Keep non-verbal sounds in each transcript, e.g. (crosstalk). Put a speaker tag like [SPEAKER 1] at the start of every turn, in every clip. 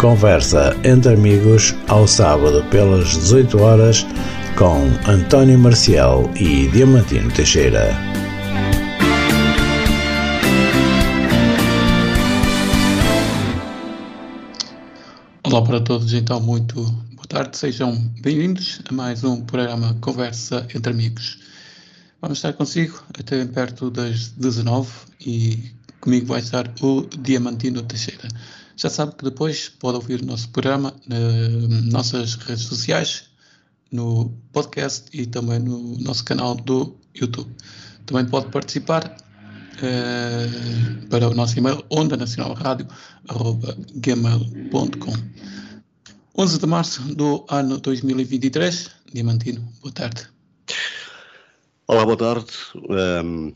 [SPEAKER 1] Conversa entre amigos ao sábado pelas 18 horas com António Marcial e Diamantino Teixeira.
[SPEAKER 2] Olá para todos, então muito boa tarde, sejam bem-vindos a mais um programa Conversa entre Amigos. Vamos estar consigo até perto das 19 e comigo vai estar o Diamantino Teixeira. Já sabe que depois pode ouvir o nosso programa nas nossas redes sociais, no podcast e também no nosso canal do YouTube. Também pode participar eh, para o nosso e-mail onda nacional rádio gmail.com 11 de março do ano 2023 Diamantino, boa tarde.
[SPEAKER 3] Olá, boa tarde. Um,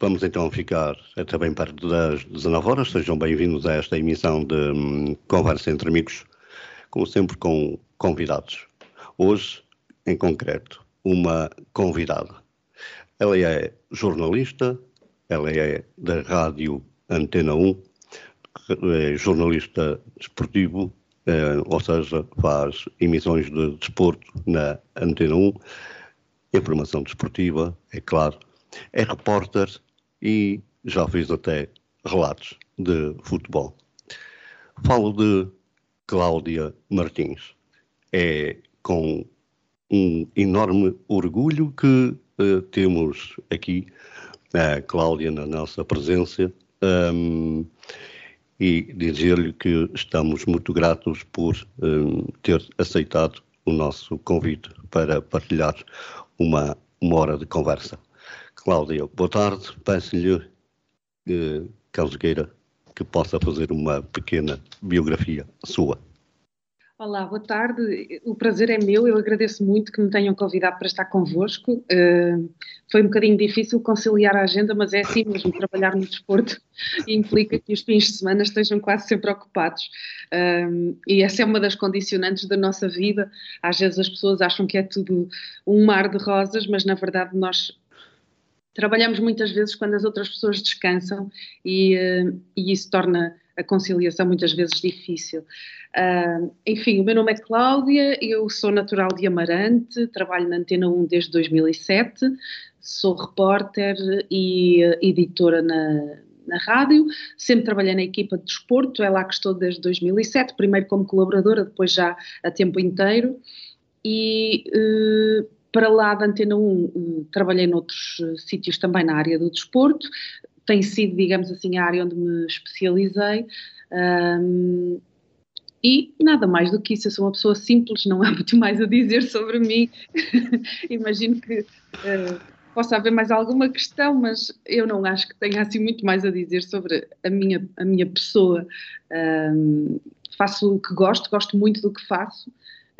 [SPEAKER 3] vamos então ficar até bem perto das 19 horas. Sejam bem-vindos a esta emissão de um, Conversa entre Amigos como sempre com convidados. Hoje em concreto, uma convidada. Ela é jornalista, ela é da Rádio Antena 1, é jornalista esportivo, é, ou seja, faz emissões de desporto na Antena 1, informação desportiva, é claro, é repórter e já fez até relatos de futebol. Falo de Cláudia Martins. É com um enorme orgulho que uh, temos aqui a Cláudia na nossa presença um, e dizer-lhe que estamos muito gratos por um, ter aceitado o nosso convite para partilhar uma, uma hora de conversa. Cláudia, boa tarde. Peço-lhe, uh, caso queira, que possa fazer uma pequena biografia sua.
[SPEAKER 4] Olá, boa tarde. O prazer é meu. Eu agradeço muito que me tenham convidado para estar convosco. Uh, foi um bocadinho difícil conciliar a agenda, mas é assim mesmo. Trabalhar no desporto (laughs) implica que os fins de semana estejam quase sempre ocupados. Uh, e essa é uma das condicionantes da nossa vida. Às vezes as pessoas acham que é tudo um mar de rosas, mas na verdade nós trabalhamos muitas vezes quando as outras pessoas descansam e, uh, e isso torna a conciliação muitas vezes difícil. Uh, enfim, o meu nome é Cláudia, eu sou natural de Amarante, trabalho na Antena 1 desde 2007, sou repórter e uh, editora na, na rádio, sempre trabalhei na equipa de desporto, é lá que estou desde 2007, primeiro como colaboradora, depois já a tempo inteiro, e uh, para lá da Antena 1 trabalhei noutros sítios também na área do desporto, tem sido, digamos assim, a área onde me especializei. Um, e nada mais do que isso, eu sou uma pessoa simples, não há (laughs) muito mais a dizer sobre mim. (laughs) Imagino que uh, possa haver mais alguma questão, mas eu não acho que tenha assim muito mais a dizer sobre a minha, a minha pessoa. Um, faço o que gosto, gosto muito do que faço.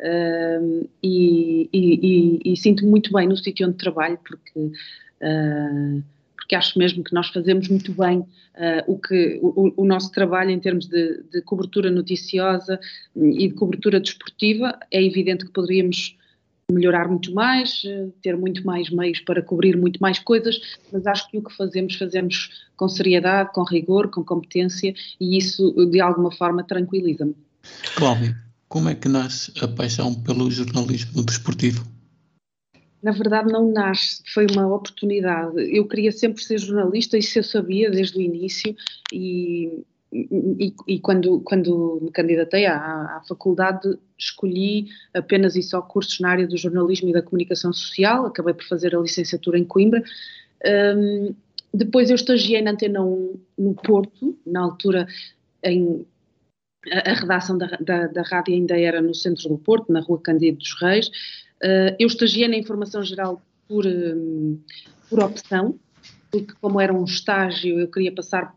[SPEAKER 4] E, e, e, e, sinto muito bem no sítio onde trabalho, porque uh, porque acho mesmo que nós fazemos muito bem uh, o, que, o, o, nosso trabalho em termos de, de, cobertura noticiosa e de cobertura desportiva. É evidente que poderíamos melhorar muito mais, ter muito mais meios para cobrir muito mais coisas, mas acho que o que fazemos, fazemos com seriedade, com rigor, com competência e isso de alguma forma tranquiliza-me.
[SPEAKER 2] Cláudio, como é que nasce a paixão pelo jornalismo desportivo?
[SPEAKER 4] na verdade não nasce, foi uma oportunidade. Eu queria sempre ser jornalista, isso eu sabia desde o início e, e, e quando, quando me candidatei à, à, faculdade escolhi apenas e só cursos na área do jornalismo e da comunicação social, acabei por fazer a licenciatura em Coimbra. Um, depois eu estagiei na Antena 1 no Porto, na altura em, a, redação da, da, da rádio ainda era no centro do Porto, na rua Cândido dos Reis, Uh, eu estagiei na informação geral por, um, por opção, porque como era um estágio eu queria passar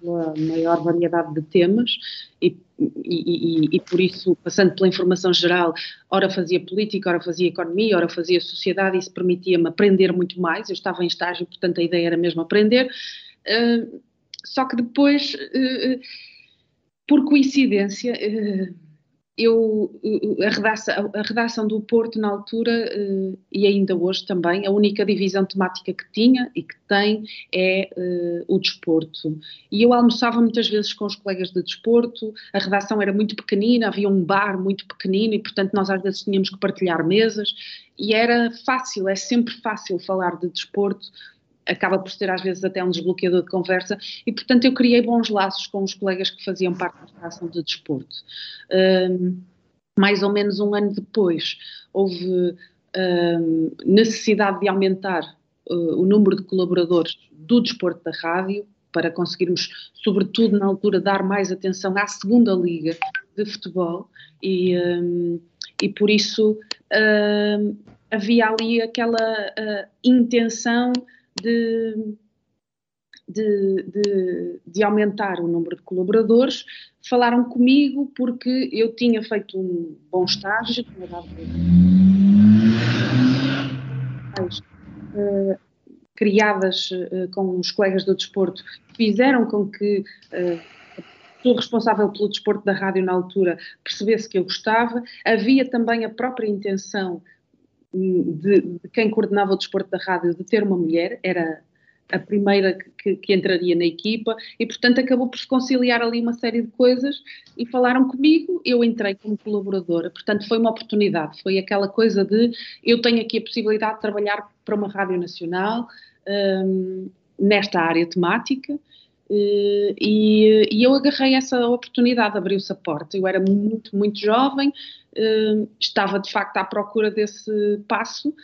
[SPEAKER 4] pela maior variedade de temas e, e, e, e, por isso, passando pela informação geral, ora fazia política, ora fazia economia, ora fazia sociedade, isso permitia-me aprender muito mais. Eu estava em estágio, portanto a ideia era mesmo aprender. Uh, só que depois, uh, por coincidência, eu, a redação, a redação, do Porto na altura uh, e ainda hoje também, a única divisão temática que tinha e que tem é o desporto. E eu almoçava muitas vezes com os colegas de desporto, a redação era muito pequenina, havia um bar muito pequenino e, portanto, nós às vezes tínhamos que partilhar mesas e era fácil, é sempre fácil falar de desporto acaba por ser às vezes até um desbloqueador de conversa e portanto eu criei bons laços com os colegas que faziam parte da Federação de Desporto. Um, mais ou menos um ano depois houve um, necessidade de aumentar uh, o número de colaboradores do desporto da rádio para conseguirmos, sobretudo na altura, dar mais atenção à segunda liga de futebol e, um, e por isso havia ali aquela uh, intenção de, de, de, de, aumentar o número de colaboradores, falaram comigo porque eu tinha feito um bom estágio, uh, criadas uh, com os colegas do desporto, fizeram com que uh, pessoa responsável pelo desporto da rádio na altura percebesse que eu gostava. Havia também a própria intenção de, de, quem coordenava o desporto da rádio de ter uma mulher, era a primeira que, que, entraria na equipa e, portanto, acabou por se conciliar ali uma série de coisas e falaram comigo. Eu entrei como colaboradora, portanto, foi uma oportunidade. Foi aquela coisa de eu tenho aqui a possibilidade de trabalhar para uma rádio nacional um, nesta área temática. Uh, e, e, eu agarrei essa oportunidade, abriu-se a porta. Eu era muito, muito jovem, uh, estava de facto à procura desse passo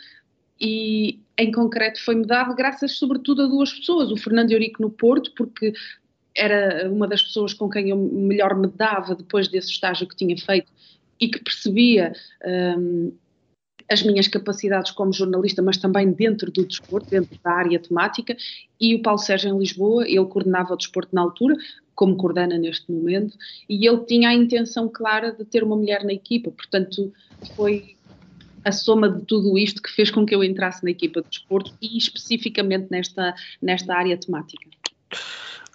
[SPEAKER 4] e em concreto foi-me dado graças sobretudo a duas pessoas, o Fernando Eurico no Porto, porque era uma das pessoas com quem eu melhor me dava depois desse estágio que tinha feito e que percebia um, as minhas capacidades como jornalista, mas também dentro do desporto, dentro da área temática, e o Paulo Sérgio em Lisboa, ele coordenava o desporto na altura, como coordena neste momento, e ele tinha a intenção clara de ter uma mulher na equipa, portanto foi a soma de tudo isto que fez com que eu entrasse na equipa de desporto e especificamente nesta, nesta área temática.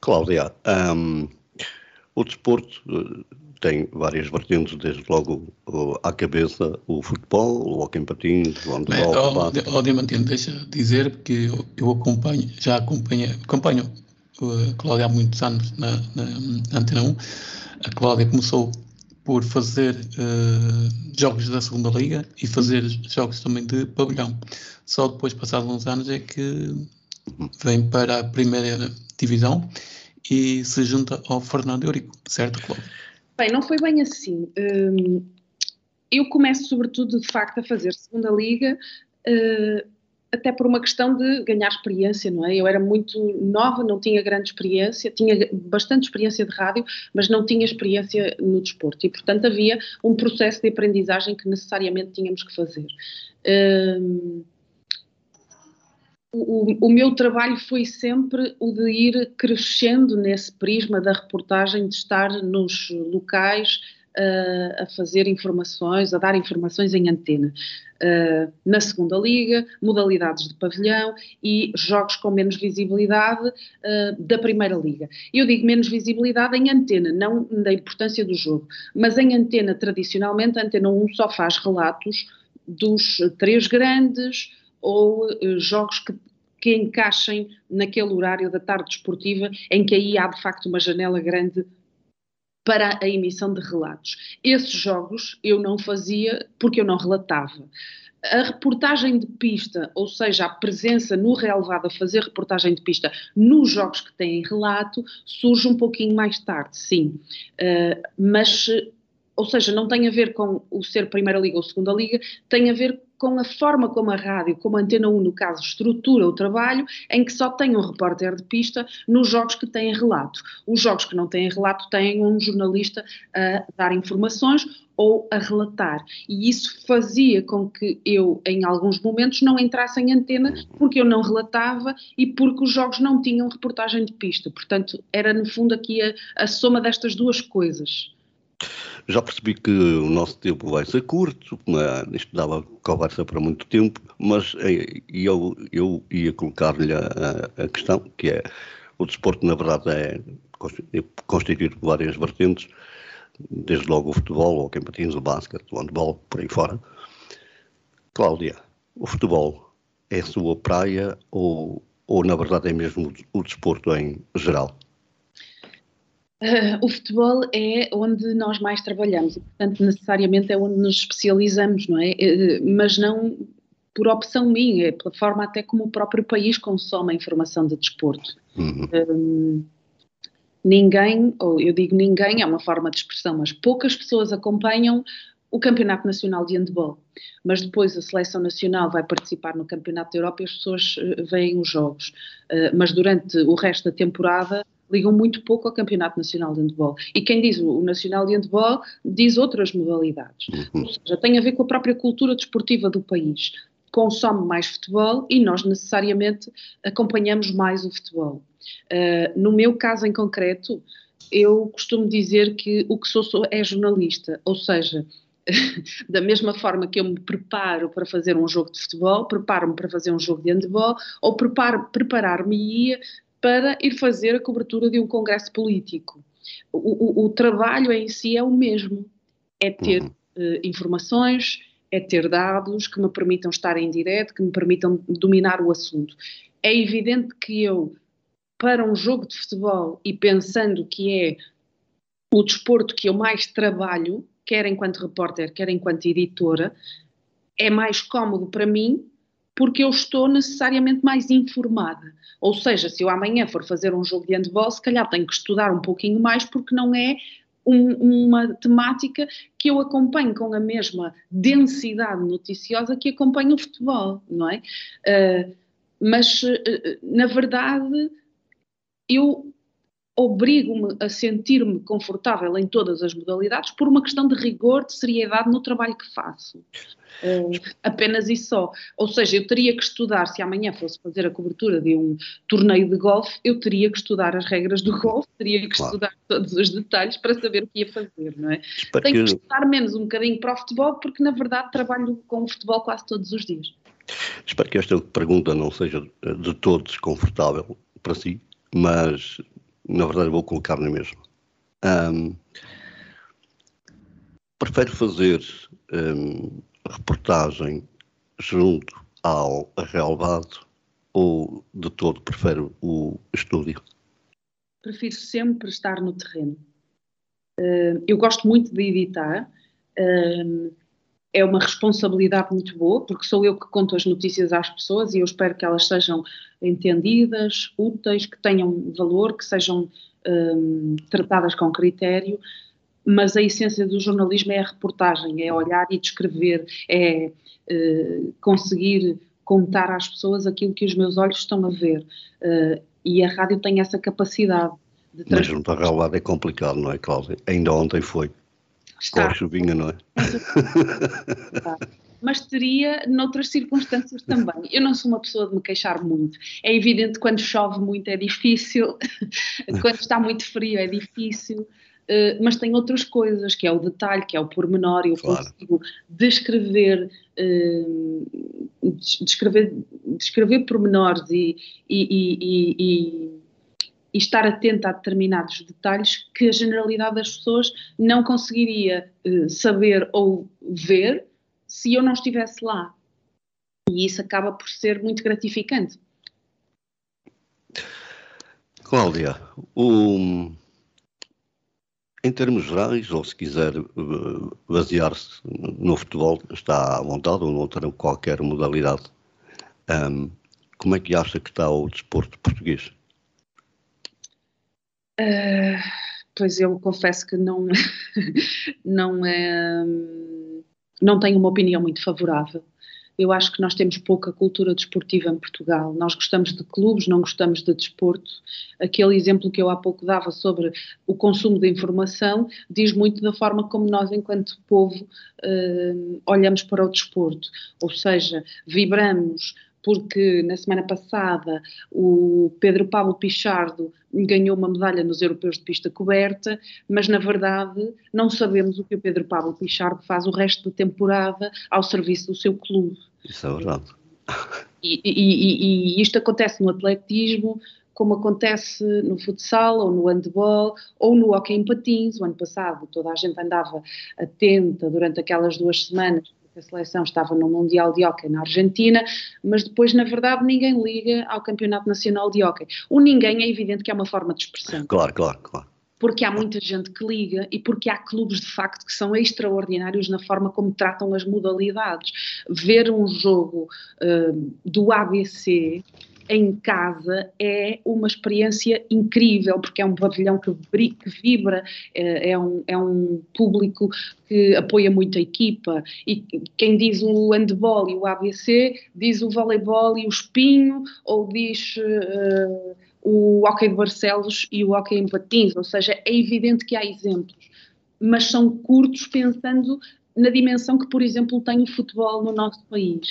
[SPEAKER 3] Cláudia, um, o desporto tem várias vertentes, desde logo à cabeça o futebol, o hockey em patins, o handball.
[SPEAKER 2] Ó, Diamantino, deixa dizer que eu, eu acompanho, já acompanho, acompanho a Cláudia há muitos anos na, na, na Antena 1. A Cláudia começou por fazer uh, jogos da segunda liga e fazer jogos também de pavilhão. Só depois, passados uns anos, é que vem para a primeira divisão e se junta ao Fernando Eurico, certo, Cláudio?
[SPEAKER 4] Bem, não foi bem assim. Um, eu começo, sobretudo, de facto, a fazer segunda liga uh, até por uma questão de ganhar experiência, não é? Eu era muito nova, não tinha grande experiência, tinha bastante experiência de rádio, mas não tinha experiência no desporto e, portanto, havia um processo de aprendizagem que necessariamente tínhamos que fazer. Um, o, o, meu trabalho foi sempre o de ir crescendo nesse prisma da reportagem, de estar nos locais uh, a fazer informações, a dar informações em antena. Uh, na segunda liga, modalidades de pavilhão e jogos com menos visibilidade uh, da primeira liga. Eu digo menos visibilidade em antena, não da importância do jogo, mas em antena, tradicionalmente, a Antena 1 só faz relatos dos três grandes ou uh, jogos que, que encaixem naquele horário da tarde esportiva em que aí há de facto uma janela grande para a emissão de relatos. Esses jogos eu não fazia porque eu não relatava. A reportagem de pista, ou seja, a presença no relevado a fazer reportagem de pista nos jogos que têm relato, surge um pouquinho mais tarde, sim. Uh, mas, ou seja, não tem a ver com o ser Primeira Liga ou Segunda Liga, tem a ver com a forma como a rádio, como a Antena 1, no caso, estrutura o trabalho, em que só tem um repórter de pista nos jogos que têm relato. Os jogos que não têm relato têm um jornalista a dar informações ou a relatar. E isso fazia com que eu, em alguns momentos, não entrasse em antena porque eu não relatava e porque os jogos não tinham reportagem de pista. Portanto, era no fundo aqui a, a soma destas duas coisas.
[SPEAKER 3] Já percebi que o nosso tempo vai ser curto, isto dava conversa para muito tempo, mas eh, eu, eu ia colocar-lhe a, a, questão, que é, o desporto na verdade é constituído por várias vertentes, desde logo o futebol, o campeonato, o basquete, o handball, por aí fora. Cláudia, o futebol é a sua praia ou, ou na verdade é mesmo o desporto em geral?
[SPEAKER 4] Uh, (laughs) o futebol é onde nós mais trabalhamos, portanto, necessariamente é onde nos especializamos, não é? Uh, mas não por opção minha, é pela forma até como o próprio país consome a informação de desporto. Uhum. Um, ninguém, ou eu digo ninguém, é uma forma de expressão, mas poucas pessoas acompanham o Campeonato Nacional de Handball. Mas depois a Seleção Nacional vai participar no Campeonato da Europa e as pessoas uh, veem os jogos. Uh, mas durante o resto da temporada ligam muito pouco ao Campeonato Nacional de Handball. E quem diz o Nacional de Handball diz outras modalidades. Uhum. Ou seja, tem a ver com a própria cultura desportiva do país consome mais futebol e nós necessariamente acompanhamos mais o futebol. Uh, no meu caso em concreto, eu costumo dizer que o que sou, sou é jornalista, ou seja, (laughs) da mesma forma que eu me preparo para fazer um jogo de futebol, preparo-me para fazer um jogo de handball, ou preparar-me-ia para ir fazer a cobertura de um congresso político. O, o, o trabalho em si é o mesmo, é ter uh, informações, é ter dados que me permitam estar em direto, que me permitam dominar o assunto. É evidente que eu, para um jogo de futebol e pensando que é o desporto que eu mais trabalho, quer enquanto repórter, quer enquanto editora, é mais cómodo para mim porque eu estou necessariamente mais informada. Ou seja, se eu amanhã for fazer um jogo de handball, se calhar tenho que estudar um pouquinho mais porque não é um, uma temática que eu acompanho com a mesma densidade noticiosa que acompanho o futebol, não é? Uh, mas, uh, na verdade, eu obrigo-me a sentir-me confortável em todas as modalidades por uma questão de rigor, de seriedade no trabalho que faço. Uh, apenas isso só. Ou seja, eu teria que estudar, se amanhã fosse fazer a cobertura de um torneio de golfe, eu teria que estudar as regras do golfe, teria que claro. estudar todos os detalhes para saber o que ia fazer, não é? Espero Tenho que... que estudar menos um bocadinho para o futebol, porque na verdade trabalho com o futebol quase todos os dias.
[SPEAKER 3] Espero que esta pergunta não seja de todo desconfortável para si, mas na verdade vou colocar na mesma. Um, prefere fazer um, reportagem junto ao relevado ou de todo prefere o estúdio?
[SPEAKER 4] Prefiro sempre estar no terreno. Uh, eu gosto muito de editar. Uh, é uma responsabilidade muito boa, porque sou eu que conto as notícias às pessoas e eu espero que elas sejam entendidas, úteis, que tenham valor, que sejam um, tratadas com critério, mas a essência do jornalismo é a reportagem, é olhar e descrever, é uh, conseguir contar às pessoas aquilo que os meus olhos estão a ver. Uh, e a rádio tem essa capacidade.
[SPEAKER 3] De Mas junto à relevada é complicado, não é, Cláudia? Ainda ontem foi. Está. Com a chuvinha, não é? (laughs)
[SPEAKER 4] Mas teria noutras circunstâncias também. Eu não sou uma pessoa de me queixar muito. É evidente que quando chove muito é difícil, (laughs) quando está muito frio é difícil. Uh, mas tem outras coisas, que é o detalhe, que é o pormenor, e eu claro. consigo descrever, uh, descrever, descrever pormenores e, e, e, e estar atento a determinados detalhes que a generalidade das pessoas não conseguiria uh, saber ou ver se eu não estivesse lá. E isso acaba por ser muito gratificante.
[SPEAKER 3] Cláudia, um, em termos gerais, ou se quiser eh, basear-se no futebol, está à vontade ou noutra qualquer modalidade, um, como é que acha que está o desporto português?
[SPEAKER 4] Uh, pois eu confesso que não, (laughs) não, é, não tenho uma opinião muito favorável. Eu acho que nós temos pouca cultura desportiva em Portugal. Nós gostamos de clubes, não gostamos de desporto. Aquele exemplo que eu há pouco dava sobre o consumo de informação diz muito da forma como nós, enquanto povo, uh, olhamos para o desporto. Ou seja, vibramos porque na semana passada o Pedro Pablo Pichardo ganhou uma medalha nos Europeus de Pista Coberta, mas na verdade não sabemos o que o Pedro Pablo Pichardo faz o resto da temporada ao serviço do seu clube.
[SPEAKER 3] Isso é verdade.
[SPEAKER 4] E, e, e, e isto acontece no atletismo, como acontece no futsal ou no handball ou no hockey em patins. O ano passado toda a gente andava atenta durante aquelas duas semanas a seleção estava no Mundial de Hockey na Argentina, mas depois, na verdade, ninguém liga ao Campeonato Nacional de Hockey. O ninguém é evidente que é uma forma de expressão.
[SPEAKER 3] Claro, claro, claro.
[SPEAKER 4] Porque há muita gente que liga e porque há clubes de facto que são extraordinários na forma como tratam as modalidades. Ver um jogo uh, do ABC em casa é uma experiência incrível, porque é um pavilhão que, vibra, é, é um, é um público que apoia muito a equipa. E quem diz o handball e o ABC, diz o voleibol e o espinho, ou diz. Uh, o hockey de Barcelos e o hockey em patins, ou seja, é evidente que há exemplos, mas são curtos pensando na dimensão que, por exemplo, tem o futebol no nosso país.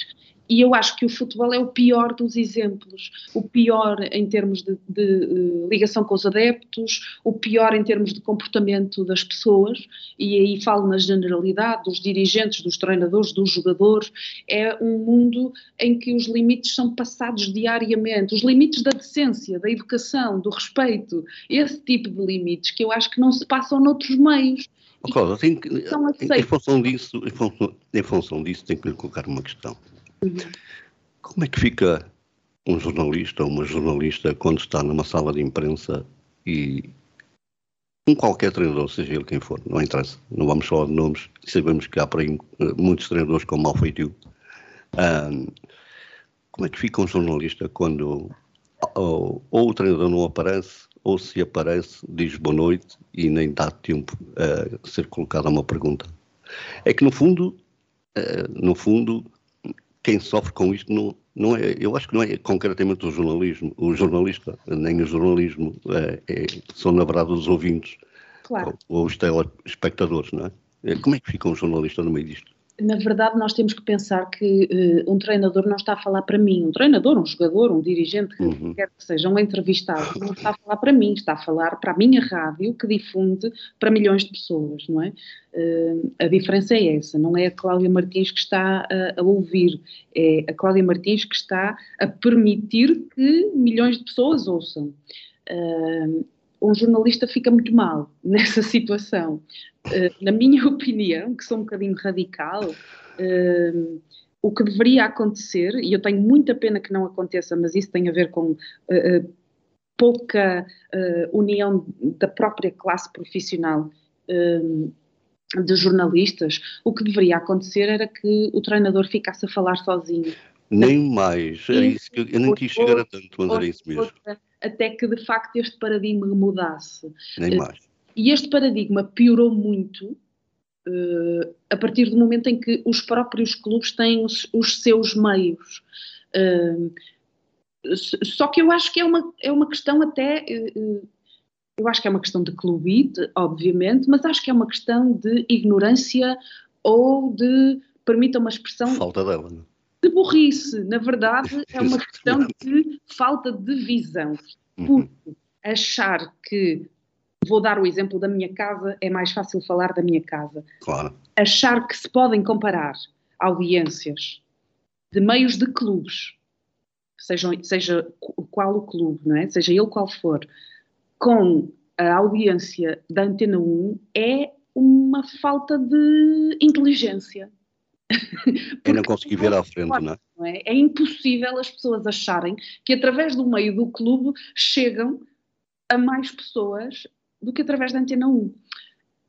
[SPEAKER 4] E eu acho que o futebol é o pior dos exemplos. O pior em termos de, de uh, ligação com os adeptos, o pior em termos de comportamento das pessoas, e aí falo na generalidade, dos dirigentes, dos treinadores, dos jogadores. É um mundo em que os limites são passados diariamente. Os limites da decência, da educação, do respeito. Esse tipo de limites que eu acho que não se passam noutros meios.
[SPEAKER 3] Oh, Cláudia, em, em, função disso, em, função, em função disso, tenho que lhe colocar uma questão. Como é que fica um jornalista ou uma jornalista quando está numa sala de imprensa e um qualquer treinador, seja ele quem for, não interessa, não vamos falar de nomes, sabemos que há por aí eh, muitos treinadores com mau feitio. Um, como é que fica um jornalista quando ou, ou, o treinador não aparece, ou se aparece, diz boa noite e nem dá tempo a ser colocada uma pergunta? É que no fundo, uh, no fundo, quem sofre com isto não, não é, eu acho que não é concretamente o jornalismo, o jornalista, nem o jornalismo, é, é, são na verdade os ouvintes claro. ou, ou os telespectadores, não é? é? Como é que fica um jornalista no meio disto?
[SPEAKER 4] Na verdade, nós temos que pensar que uh, um treinador não está a falar para mim. Um treinador, um jogador, um dirigente, uhum. quer que seja um entrevistado, não está a falar para mim, está a falar para a minha rádio que difunde para milhões de pessoas, não é? Uh, a diferença é essa, não é a Cláudia Martins que está a, a, ouvir, é a Cláudia Martins que está a permitir que milhões de pessoas ouçam. Uh, um jornalista fica muito mal (laughs) nessa situação. Uh, na minha (laughs) opinião, que sou um bocadinho radical, uh, o que deveria acontecer, e eu tenho muita pena que não aconteça, mas isso tem a ver com uh, pouca união da própria classe profissional de jornalistas, o que deveria acontecer era que o treinador ficasse a falar sozinho.
[SPEAKER 3] Nem mais, é isso que eu, eu nem quis chegar a tanto, mas era isso mesmo.
[SPEAKER 4] Outra, até que de facto este paradigma mudasse.
[SPEAKER 3] Nem mais.
[SPEAKER 4] E este paradigma piorou muito uh, a partir do momento em que os próprios clubes têm os, os seus meios. Uh, só que eu acho que é uma, é uma questão até. Uh, eu acho que é uma questão de clubite, obviamente, mas acho que é uma questão de ignorância ou de, permita uma expressão.
[SPEAKER 3] Falta dela, não?
[SPEAKER 4] De burrice. Na verdade, é uma questão de falta de visão. Uhum. Porque achar que. Vou dar o exemplo da minha casa, é mais fácil falar da minha casa.
[SPEAKER 3] Claro.
[SPEAKER 4] Achar que se podem comparar audiências de meios de clubes, seja, seja qual o clube, não é? seja ele qual for, com a audiência da Antena 1 é uma falta de inteligência.
[SPEAKER 3] Eu não consegui ver à frente, não é? não é?
[SPEAKER 4] É impossível as pessoas acharem que através do meio do clube chegam a mais pessoas do que através da Antena 1.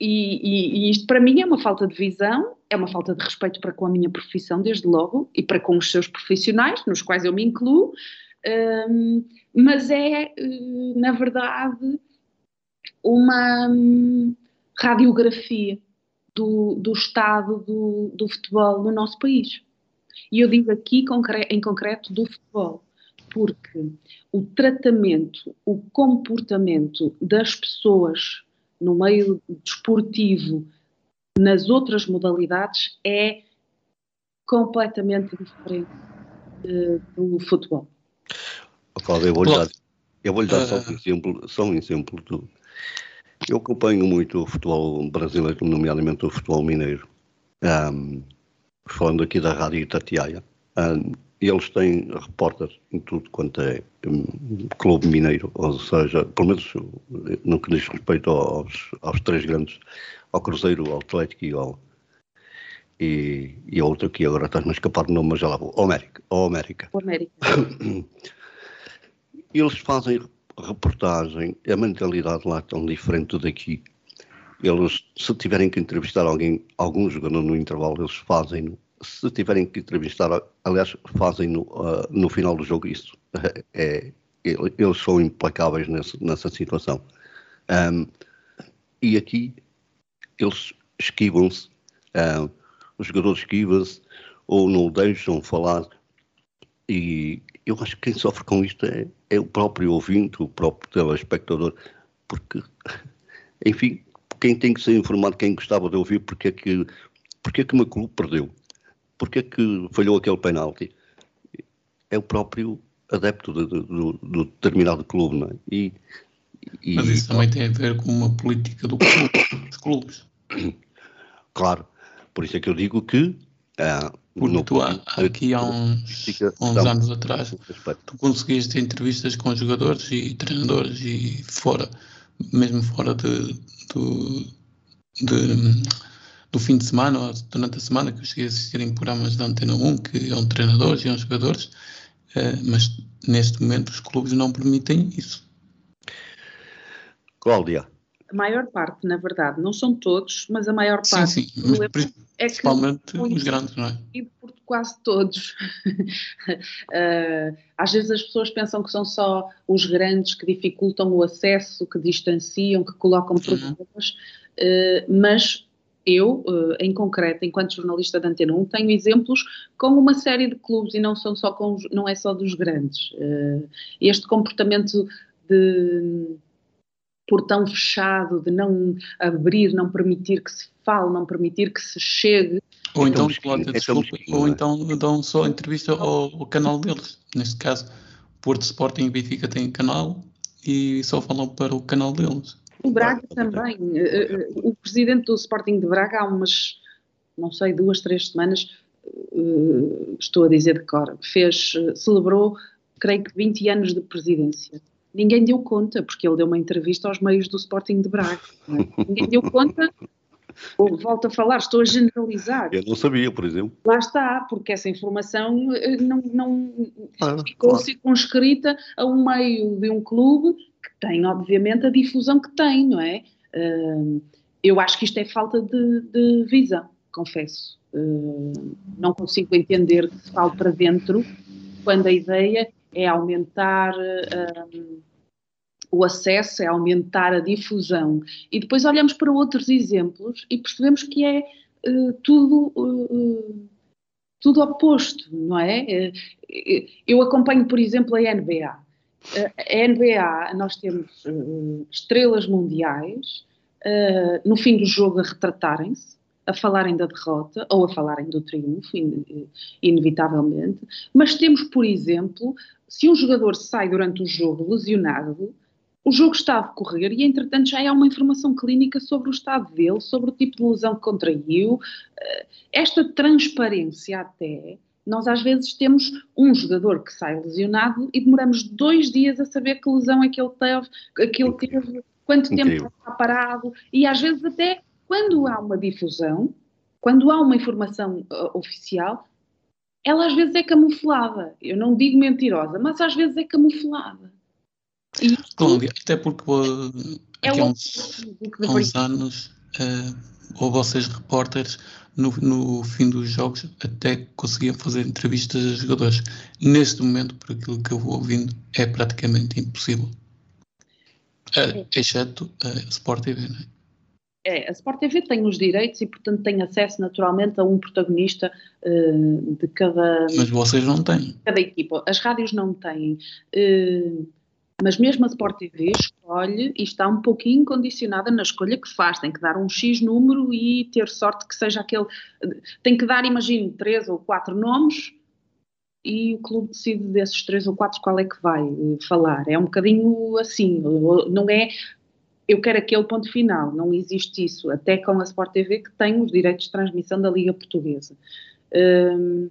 [SPEAKER 4] E, e, e, isto para mim é uma falta de visão, é uma falta de respeito para com a minha profissão, desde logo, e para com os seus profissionais, nos quais eu me incluo, um, mas é, eh, na verdade, uma hum, radiografia do, do estado do, do futebol no nosso país. E eu digo aqui em concreto do futebol, porque o tratamento, o comportamento das pessoas no meio desportivo, nas outras modalidades, é completamente diferente uh, do futebol.
[SPEAKER 3] Cláudio, eu vou-lhe dar, eu vou dar só, um exemplo, só um exemplo do, eu acompanho muito o futebol brasileiro, nomeadamente o futebol mineiro. Um, falando aqui da Rádio Itatiaia. Um, eles têm repórteres em tudo quanto é um, clube mineiro, ou seja, pelo menos no que diz respeito aos, aos três grandes, ao Cruzeiro, ao Atlético e ao, e, e a outra que agora está-me a escapar de nome, mas já lá vou, ao América. Ao América.
[SPEAKER 4] O América. (coughs)
[SPEAKER 3] Eles fazem reportagem, a mentalidade lá é tão diferente daqui. Eles, se tiverem que entrevistar alguém, algum jogador no intervalo, eles fazem se tiverem que entrevistar, aliás, fazem no, uh, no final do jogo isso. (laughs) É, é, eles são implacáveis nessa, nessa situação. Um, e aqui eles esquivam-se, um, os jogadores esquivam-se ou não deixam falar. E eu acho que quem sofre com isto é, é o próprio ouvinte, o próprio telespectador, porque, (laughs) enfim, quem tem que ser informado, quem gostava de ouvir, porque é que, porque é que o meu clube perdeu porque é que falhou aquele penalti? É o próprio adepto do, do, do determinado clube, não é? E,
[SPEAKER 2] e, Mas isso também tem a ver com uma política do clube, dos clubes. (coughs)
[SPEAKER 3] Claro, por isso é que eu digo que.
[SPEAKER 2] Ah, Porque tu, aqui há uns, uns anos atrás, tu conseguiste ter entrevistas com jogadores e treinadores e fora, mesmo fora de, de, de do fim de semana ou durante a semana, que eu cheguei a assistir em programas da Antena 1, que é um treinadores e um jogadores, uh, mas neste momento os clubes não permitem isso.
[SPEAKER 3] Cláudia.
[SPEAKER 4] A maior parte, na verdade, não são todos, mas a maior parte.
[SPEAKER 2] Sim, sim, mas, é principalmente os grandes, não é?
[SPEAKER 4] E por quase todos. uh, (laughs) às vezes as pessoas pensam que são só os grandes que dificultam o acesso, que distanciam, que colocam uhum. problemas, uh, mas eu, eh, em concreto, enquanto jornalista da Antena 1, tenho exemplos com uma série de clubes e não são só com, não é só dos grandes. Este comportamento de portão fechado, de não abrir, não permitir que se fale, não permitir que se chegue.
[SPEAKER 2] Ou então, Cláudia, desculpa, ou então dão só entrevista ao, ao, canal deles. Neste caso, Porto Sporting e Benfica têm canal e só falam para o canal deles.
[SPEAKER 4] O Braga também. Eh, eh, o presidente do Sporting de Braga, há umas, não sei, duas, três semanas, eh, estou a dizer de cor, fez, celebrou, creio que 20 anos de presidência. Ninguém deu conta, porque ele deu uma entrevista aos meios do Sporting de Braga. É? Ninguém deu conta ou volto a falar, estou a generalizar.
[SPEAKER 3] Eu não sabia, por exemplo.
[SPEAKER 4] Lá está, porque essa informação não, não ah, ficou claro. circunscrita a um meio de um clube tem, obviamente, a difusão que tem, não é? Eu acho que isto é falta de, de visão, confesso. Não consigo entender que se fale para dentro quando a ideia é aumentar uh, o acesso, é aumentar a difusão. E depois olhamos para outros exemplos e percebemos que é tudo tudo oposto, não é? Eu acompanho, por exemplo, a NBA a NBA, nós temos uh, estrelas mundiais uh, no fim do jogo a retratarem-se, a falarem da derrota ou a falarem do triunfo, in, inevitavelmente. Mas temos, por exemplo, se um jogador sai durante o jogo lesionado, o jogo está a decorrer e, entretanto, já há uma informação clínica sobre o estado dele, sobre o tipo de lesão que contraiu. Uh, esta transparência, até, nós às vezes temos um jogador que sai lesionado e demoramos dois dias a saber que lesão é que ele teve, que ele teve quanto tempo está parado, e às vezes até quando há uma difusão, quando há uma informação uh, oficial, ela às vezes é camuflada. Eu não digo mentirosa, mas às vezes é camuflada.
[SPEAKER 2] E, Cláudia, até porque uh, é há uns, uns anos uh, houve vocês repórteres no, no fim dos jogos até conseguiam fazer entrevistas a jogadores. Neste momento, por aquilo que eu vou ouvindo, é praticamente impossível. Uh, exceto a Sport TV, não é?
[SPEAKER 4] É, a Sport TV tem os direitos e, portanto, tem acesso naturalmente a um protagonista uh, de cada.
[SPEAKER 2] Mas vocês não têm.
[SPEAKER 4] Cada equipa. As rádios não têm. Uh, mas mesmo a Sport TV escolhe e está um pouquinho condicionada na escolha que faz. Tem que dar um X número e ter sorte que seja aquele. Tem que dar, imagino, três ou quatro nomes e o clube decide desses três ou quatro qual é que vai eh, falar. É um bocadinho assim, não é. Eu quero aquele ponto final, não existe isso. Até com a Sport TV que tem os direitos de transmissão da Liga Portuguesa. Um,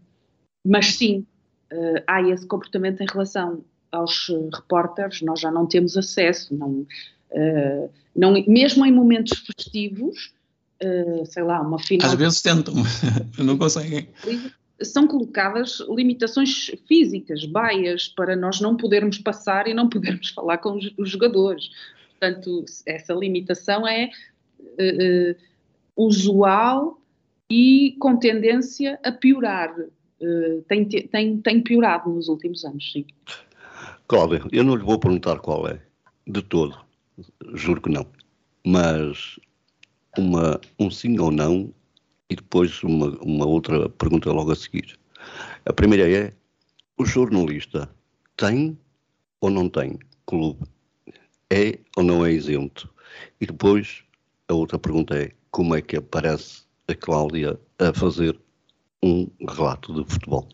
[SPEAKER 4] mas sim, uh, há esse comportamento em relação aos repórteres, nós já não temos acesso, não, uh, não, mesmo em momentos festivos, uh, sei lá, uma final.
[SPEAKER 2] Às vezes tentam, (laughs) não conseguem.
[SPEAKER 4] São colocadas limitações físicas, baias, para nós não podermos passar e não podermos (laughs) falar com os, os jogadores. Portanto, essa limitação é uh, usual e com tendência a piorar. Uh, tem, tem, tem piorado nos últimos anos, sim.
[SPEAKER 3] Cláudia, eu não lhe vou perguntar qual é, de todo, juro que não, mas uma, um sim ou não e depois uma, uma outra pergunta logo a seguir. A primeira é: o jornalista tem ou não tem clube? É ou não é isento? E depois a outra pergunta é: como é que aparece a Cláudia a fazer um relato de futebol?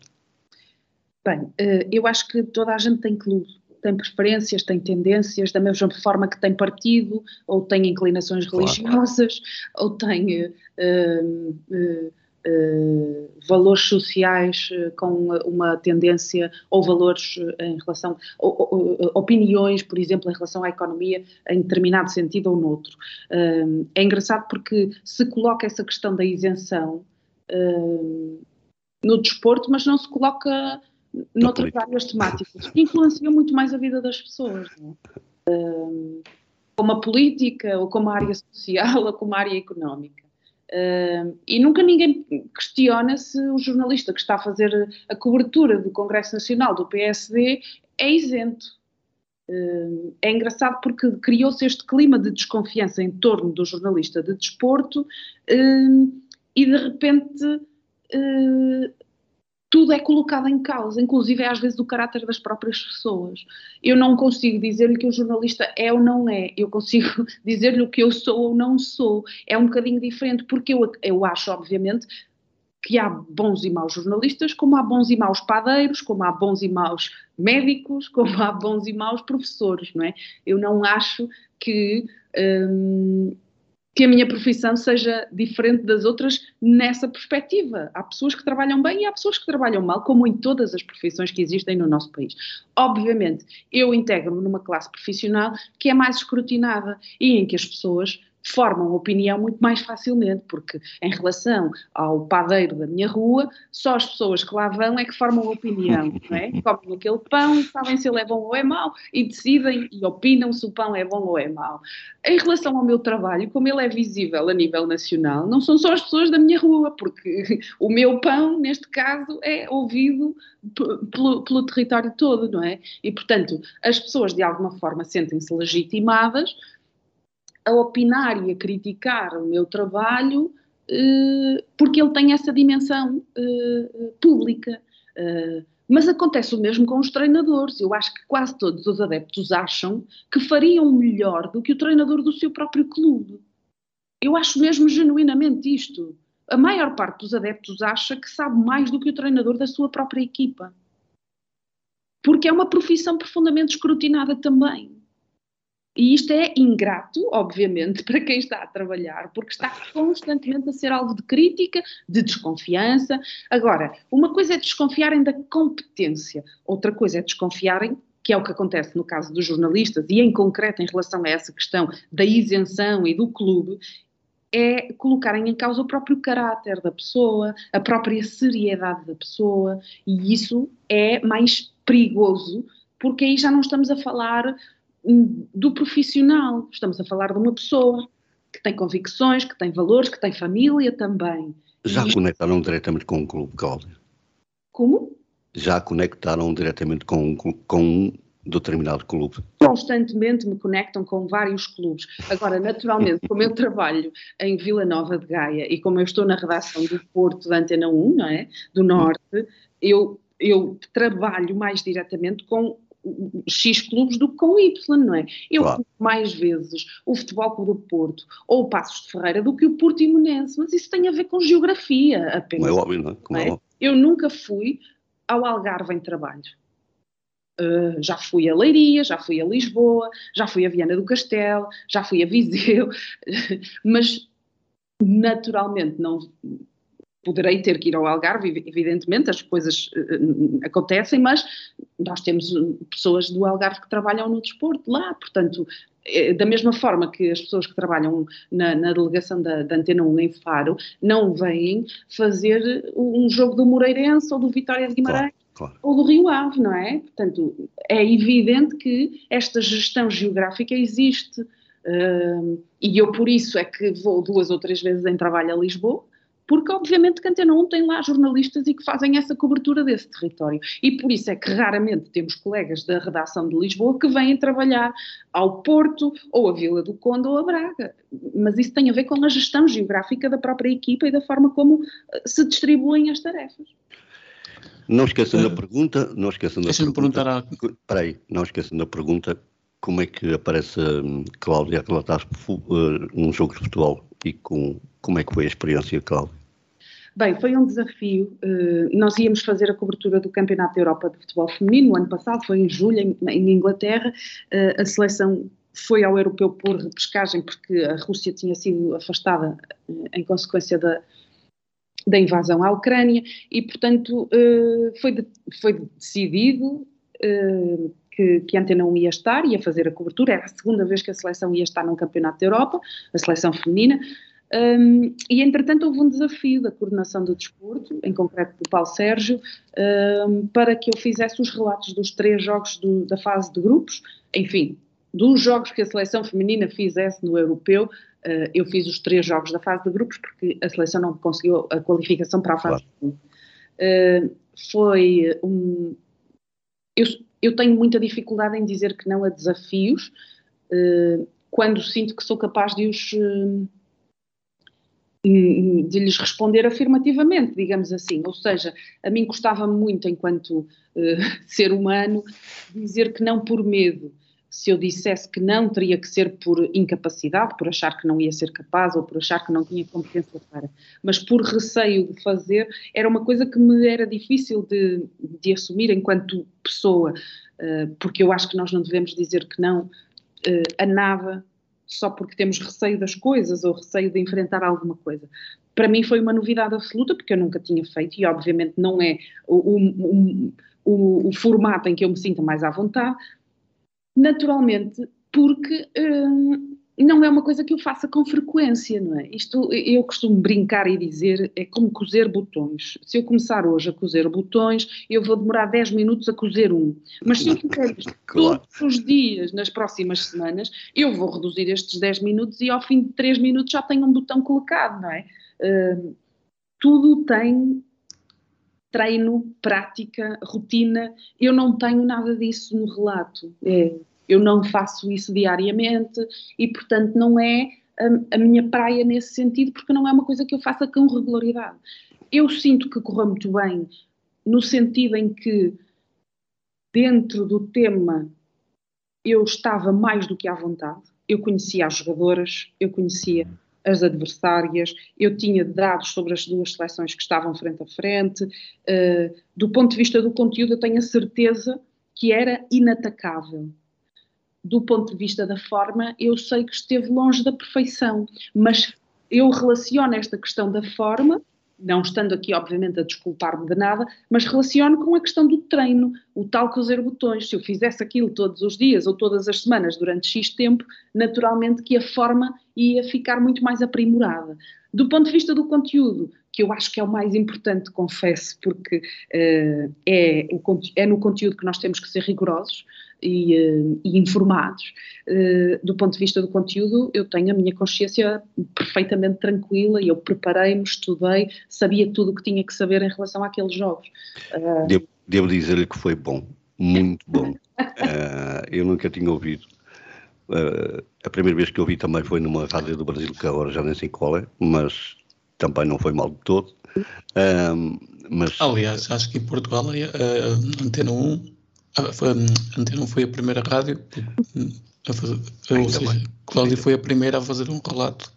[SPEAKER 4] Bem, eh, eu acho que toda a gente tem clube, tem preferências, tem tendências, da mesma forma que tem partido, ou tem inclinações religiosas, ou tem uh, uh, valores sociais com uma tendência, ou valores em relação, ou, ou, opiniões, por exemplo, em relação à economia, em determinado sentido ou noutro. é engraçado porque se coloca essa questão da isenção no desporto, mas não se coloca noutras áreas temáticas que influenciam muito mais a vida das pessoas, um, como a política, ou como a área social, (laughs) ou como a área económica. Um, e nunca ninguém questiona se o jornalista que está a fazer a cobertura do Congresso Nacional do PSD é isento. Um, é engraçado porque criou-se este clima de desconfiança em torno do jornalista de desporto e de repente uh, tudo é colocado em causa, inclusive é às vezes o caráter das próprias pessoas. Eu não consigo dizer-lhe que o jornalista é ou não é, eu consigo (laughs) dizer-lhe o que eu sou ou não sou. É um bocadinho diferente, porque eu, eu acho, obviamente, que há bons e maus jornalistas, como há bons e maus padeiros, como há bons e maus médicos, (laughs) como há bons e maus professores, não é? Eu não acho que. Hum, que a minha profissão seja diferente das outras nessa perspectiva. Há pessoas que trabalham bem e há pessoas que trabalham mal, como em todas as profissões que existem no nosso país. Obviamente, eu integro-me numa classe profissional que é mais escrutinada e em que as pessoas formam opinião muito mais facilmente, porque em relação ao padeiro da minha rua, só as pessoas que lá vão é que formam opinião, (laughs) não é? Comem aquele pão, sabem se ele é bom ou é mau e decidem e opinam se o pão é bom ou é mau. Em relação ao meu trabalho, como ele é visível a nível nacional, não são só as pessoas da minha rua, porque (laughs) o meu pão, neste caso, é ouvido pelo, pelo território todo, não é? E, portanto, as pessoas de alguma forma sentem-se legitimadas a opinar e a criticar o meu trabalho eh, porque ele tem essa dimensão eh, pública. Eh, mas acontece o mesmo com os treinadores. Eu acho que quase todos os adeptos acham que fariam melhor do que o treinador do seu próprio clube. Eu acho mesmo genuinamente isto. A maior parte dos adeptos acha que sabe mais do que o treinador da sua própria equipa. Porque é uma profissão profundamente escrutinada também. E isto é ingrato, obviamente, (laughs) para quem está a trabalhar, porque está constantemente a ser alvo de crítica, de desconfiança. Agora, uma coisa é desconfiarem da competência, outra coisa é desconfiarem que é o que acontece no caso dos jornalistas, e em concreto em relação a essa questão da isenção e do clube, é colocarem em causa o próprio caráter da pessoa, a própria seriedade da pessoa, e isso é mais perigoso, porque aí já não estamos a falar do profissional. Estamos a falar de uma pessoa que tem convicções, que tem valores, que tem família também.
[SPEAKER 3] Já e... conectaram diretamente com o clube, Cláudia?
[SPEAKER 4] Como?
[SPEAKER 3] Já conectaram diretamente com, com um determinado clube?
[SPEAKER 4] Constantemente me conectam com vários clubes. Agora, naturalmente, como eu trabalho em Vila Nova de Gaia e como eu estou na redação do Porto da Antena 1, não é? do Norte, eu, eu trabalho mais diretamente com X clubes do que com Y, não é? Eu claro. mais vezes o Futebol Clube do Porto ou o Passos de Ferreira do que o Porto Imonense, mas isso tem a ver com geografia apenas.
[SPEAKER 3] Como é óbvio, não é? Como
[SPEAKER 4] não é? é Eu nunca fui ao Algarve em trabalho. Uh, já fui a Leiria, já fui a Lisboa, já fui a Viana do Castelo, já fui a Viseu, (laughs) mas naturalmente não poderei ter que ir ao Algarve, evidentemente, as coisas uh, acontecem, mas nós temos pessoas do Algarve que trabalham no desporto lá, portanto, da mesma forma que as pessoas que trabalham na, na delegação da, da, Antena 1 em Faro não vêm fazer um jogo do Moreirense ou do Vitória de Guimarães. Claro, claro. Ou do Rio Ave, não é? Portanto, é evidente que esta gestão geográfica existe. Uh, e eu, por isso, é que vou duas ou três vezes em trabalho a Lisboa, porque obviamente que a Antena 1 tem lá jornalistas e que fazem essa cobertura desse território. E por isso é que raramente temos colegas da redação de Lisboa que vêm trabalhar ao Porto, ou a Vila do Conde, ou a Braga. Mas isso tem a ver com a gestão geográfica da própria equipa e da forma como eh, se distribuem as tarefas.
[SPEAKER 3] Não esqueçam da pergunta, não esqueçam da
[SPEAKER 2] pergunta. perguntar a...
[SPEAKER 3] Espera aí, não esqueçam da pergunta, como é que aparece hum, Cláudia a relatar uh, um jogo de futebol e com, como é que foi a experiência, Cláudia?
[SPEAKER 4] Bem, foi um desafio. Uh, nós íamos fazer a cobertura do Campeonato da Europa de Futebol Feminino, no ano passado, foi em julho, em, Inglaterra. Uh, a seleção foi ao europeu por repescagem, porque a Rússia tinha sido afastada uh, em consequência da, da invasão à Ucrânia, e, portanto, foi, de, foi decidido que, que, a Antena 1 ia estar, ia fazer a cobertura, era a segunda vez que a seleção ia estar num campeonato da Europa, a seleção feminina, um, e, entretanto, houve um desafio da coordenação do desporto, em concreto do Paulo Sérgio, um, para que eu fizesse os relatos dos três jogos do, da fase de grupos, enfim, dos jogos que a seleção feminina fizesse no europeu, uh, eu fiz os três jogos da fase de grupos, porque a seleção não conseguiu a qualificação para a fase claro. de uh, Foi um. Eu, eu, tenho muita dificuldade em dizer que não a desafios, uh, quando sinto que sou capaz de os de lhes responder afirmativamente, digamos assim. Ou seja, a mim custava muito, enquanto uh, (laughs) ser humano, dizer que não por medo. Se eu dissesse que não, teria que ser por incapacidade, por achar que não ia ser capaz ou por achar que não tinha competência para. Mas por receio de fazer, era uma coisa que me era difícil de, de assumir enquanto pessoa, uh, porque eu acho que nós não devemos dizer que não uh, a nada só porque temos receio das coisas ou receio de enfrentar alguma coisa. Para mim foi uma novidade absoluta, porque eu nunca tinha feito, e obviamente não é o, o, o, o formato em que eu me sinto mais à vontade. Naturalmente, porque hum, não é uma coisa que eu faça com frequência, não é? Isto eu costumo brincar e dizer é como cozer botões. Se eu começar hoje a cozer botões, eu vou demorar 10 minutos a cozer um. Mas se eu fizer isto (laughs) claro. todos os dias, nas próximas semanas, eu vou reduzir estes 10 minutos e ao fim de 3 minutos já tenho um botão colocado, não é? Uh, tudo tem treino, prática, rotina. Eu não tenho nada disso no relato. É, eu não faço isso diariamente e, portanto, não é a, a, minha praia nesse sentido, porque não é uma coisa que eu faça com regularidade. Eu sinto que correu muito bem, no sentido em que, dentro do tema, eu estava mais do que à vontade. Eu conhecia as jogadoras, eu conhecia as adversárias, eu tinha dados sobre as duas seleções que estavam frente a frente. Uh, do ponto de vista do conteúdo, eu tenho a certeza que era inatacável do ponto de vista da forma, eu sei que esteve longe da perfeição, mas eu relaciono esta questão da forma, não estando aqui, obviamente, a desculpar-me de nada, mas relaciono com a questão do treino, o tal cozer botões. Se eu fizesse aquilo todos os dias ou todas as semanas durante X tempo, naturalmente que a forma ia ficar muito mais aprimorada. Do ponto de vista do conteúdo, que eu acho que é o mais importante, confesso, porque uh, é, é no conteúdo que nós temos que ser rigorosos, e, eh, e informados. Uh, do ponto de vista do conteúdo, eu tenho a minha consciência perfeitamente tranquila e eu preparei-me, estudei, sabia tudo o que tinha que saber em relação àqueles jogos.
[SPEAKER 3] Uh, devo, devo dizer-lhe que foi bom, muito bom. (laughs) eu nunca tinha ouvido. a primeira vez que ouvi também foi numa rádio do Brasil, que agora já nem sei qual é, mas também não foi mal de todo.
[SPEAKER 2] mas, Aliás, acho que em Portugal a, Antena 1 ah, foi, a Antena foi a primeira rádio a fazer, ou seja, Cláudio foi a primeira a fazer um relato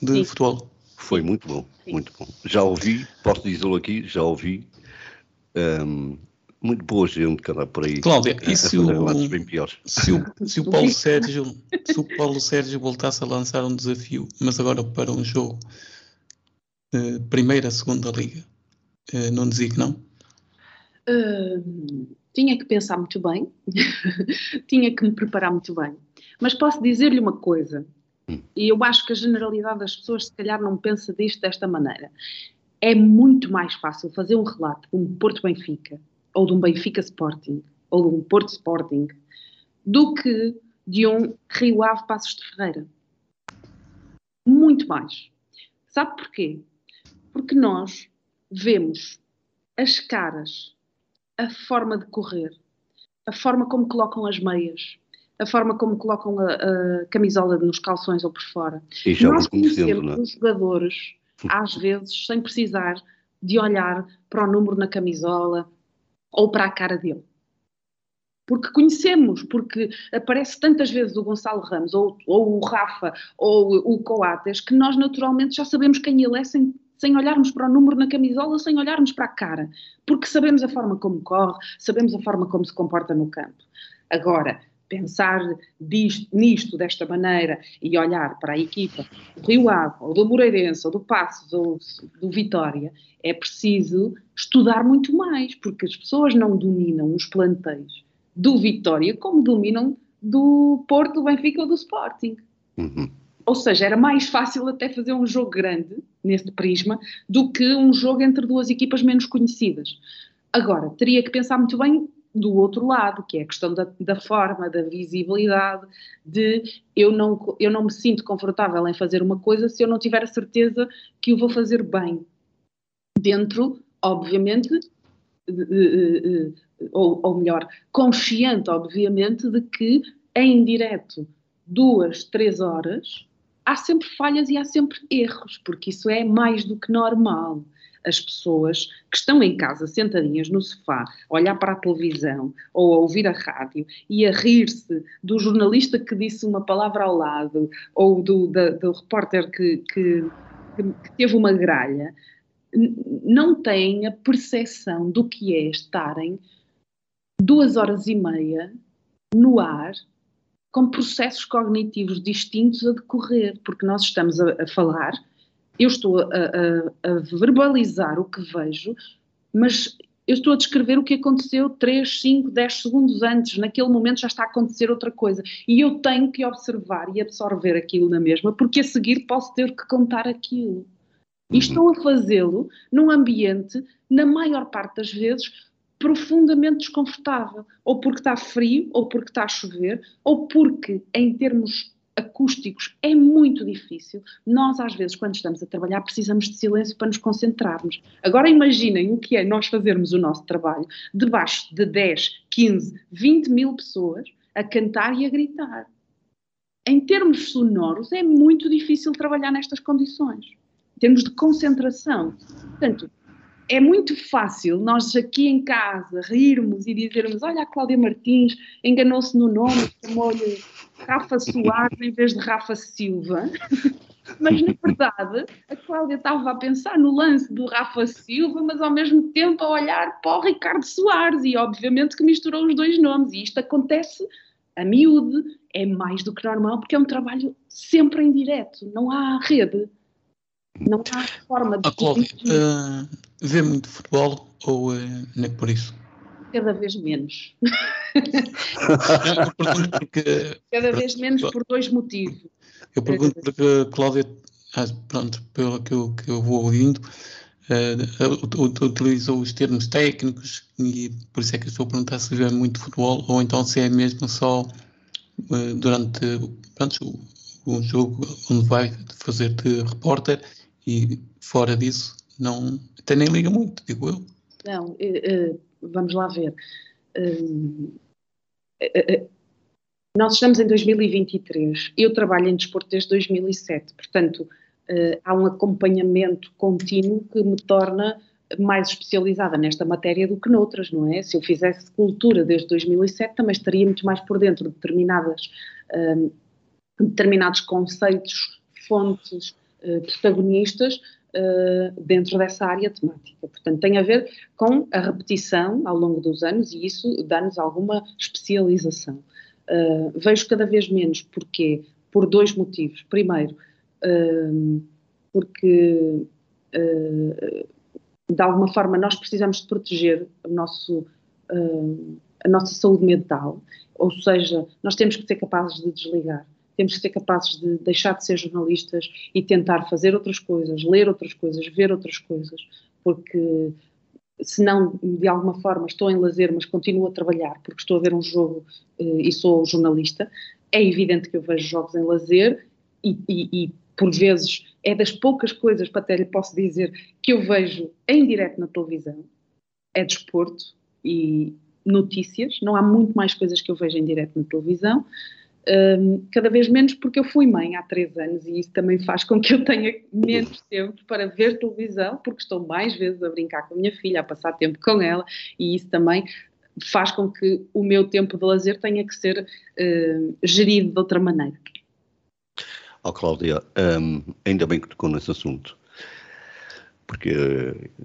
[SPEAKER 2] de Sim. futebol.
[SPEAKER 3] Foi muito bom, Sim. muito bom. Já ouvi, posso dizê-lo aqui, já ouvi um, muito boa gente que anda por aí.
[SPEAKER 2] Cláudia, e se o, se o, (laughs) se o Paulo Sérgio se o Paulo Sérgio voltasse a lançar um desafio, mas agora para um jogo uh, primeira, segunda liga? Uh, não dizia que não?
[SPEAKER 4] Uh, tinha que pensar muito bem, (laughs) tinha que me preparar muito bem. Mas posso dizer-lhe uma coisa, hum. e eu acho que a generalidade das pessoas se calhar não pensa disto desta maneira. É muito mais fácil fazer um relato de um Porto Benfica, ou de um Benfica Sporting, ou de um Porto Sporting, do que de um Rio Ave Passos de Ferreira. Muito mais. Sabe porquê? Porque nós vemos as caras, a forma de correr, a forma como colocam as meias, a forma como colocam a, a camisola nos calções ou por fora.
[SPEAKER 3] E já Nós conhecemos
[SPEAKER 4] é? os jogadores, às (laughs) vezes, sem precisar de olhar para o número na camisola ou para a cara dele. Porque conhecemos, porque aparece tantas vezes o Gonçalo Ramos, ou, ou o Rafa, ou o Coates, que nós naturalmente já sabemos quem ele é sem, sem olharmos para o número na camisola, sem olharmos para a cara. Porque sabemos a forma como corre, sabemos a forma como se comporta no campo. Agora, pensar disto, nisto desta maneira e olhar para a equipa do Rio Ave, ou do Moreirense, ou do Passos, ou do Vitória, é preciso estudar muito mais, porque as pessoas não dominam os plantéis do Vitória como dominam do Porto, do Benfica ou do Sporting. Uhum. Ou seja, era mais fácil até fazer um jogo grande, nesse prisma, do que um jogo entre duas equipas menos conhecidas. Agora, teria que pensar muito bem do outro lado, que é a questão da, da, forma, da visibilidade, de eu não, eu não me sinto confortável em fazer uma coisa se eu não tiver a certeza que o vou fazer bem. Dentro, obviamente, ou, ou melhor, consciente, obviamente, de que em direto, duas, três horas, há sempre falhas e há sempre erros, porque isso é mais do que normal. As pessoas que estão em casa sentadinhas no sofá, a olhar para a televisão ou a ouvir a rádio e a rir-se do jornalista que disse uma palavra ao lado ou do, da, do repórter que, que, que teve uma gralha, não têm a percepção do que é estarem duas horas e meia no ar com processos cognitivos distintos a decorrer, porque nós estamos a, a falar eu estou a, a, a, verbalizar o que vejo, mas eu estou a descrever o que aconteceu 3, 5, 10 segundos antes, naquele momento já está a acontecer outra coisa. E eu tenho que observar e absorver aquilo na mesma, porque a seguir posso ter que contar aquilo. E uhum. estou a fazê-lo num ambiente, na maior parte das vezes, profundamente desconfortável. Ou porque está frio, ou porque está a chover, ou porque, em termos acústicos é muito difícil. Nós, às vezes, quando estamos a trabalhar, precisamos de silêncio para nos concentrarmos. Agora imaginem o que é nós fazermos o nosso trabalho debaixo de 10, 15, 20 mil pessoas a cantar e a gritar. Em termos sonoros, é muito difícil trabalhar nestas condições. Em termos de concentração. Portanto, é muito fácil nós aqui em casa rirmos e dizermos: Olha, a Cláudia Martins enganou-se no nome, chamou-lhe Rafa Soares em vez de Rafa Silva. (laughs) Mas na verdade, a Cláudia estava a pensar no lance do Rafa Silva, mas ao mesmo tempo a olhar para o Ricardo Soares e obviamente que misturou os dois nomes. E isto acontece a miúde, é mais do que normal, porque é um trabalho sempre em direto, não há rede. Não há forma de.
[SPEAKER 2] A Cláudia, uh, vê muito futebol ou uh, nem por isso?
[SPEAKER 4] Cada vez menos. porque, Cada vez menos por dois motivos.
[SPEAKER 2] Eu pergunto porque a Cláudia, ah, pronto, pelo que eu, que eu vou ouvindo, uh, utilizou os termos técnicos e por isso é que eu estou a perguntar se vê muito futebol ou então se é mesmo só uh, durante pronto, o, o jogo onde vai fazer de repórter e fora disso não até nem liga muito, digo eu.
[SPEAKER 4] Não, uh, vamos lá ver. Uh, uh, nós estamos em 2023. Eu trabalho em desporto desde 2007, portanto, há um acompanhamento contínuo que me torna mais especializada nesta matéria do que noutras, não é? Se eu fizesse cultura desde 2007, também estaria muito mais por dentro de determinadas, determinados conceitos, fontes, eh, protagonistas uh, dentro dessa área temática. Portanto, tem a ver com a repetição ao longo dos anos e isso dá-nos alguma especialização. Uh, vejo cada vez menos, porquê? Por dois motivos. Primeiro, porque Uh, de alguma forma, nós precisamos de proteger o nosso, a nossa saúde mental, ou seja, nós temos que ser capazes de desligar, temos que ser capazes de deixar de ser jornalistas e tentar fazer outras coisas, ler outras coisas, ver outras coisas, porque se não de alguma forma estou em lazer, mas continuo a trabalhar porque estou a ver um jogo uh, e sou jornalista, é evidente que eu vejo jogos em lazer e, e, e, por vezes é das poucas coisas, para até lhe posso dizer, que eu vejo em direto na televisão, é desporto e notícias, não há muito mais coisas que eu vejo em direto na televisão, um, cada vez menos porque eu fui mãe há três anos e isso também faz com que eu tenha menos tempo para ver televisão, porque estou mais vezes a brincar com a minha filha, a passar tempo com ela e isso também faz com que o meu tempo de lazer tenha que ser uh, gerido de outra maneira.
[SPEAKER 3] Oh, Cláudia, um, ainda bem que tocou nesse assunto, porque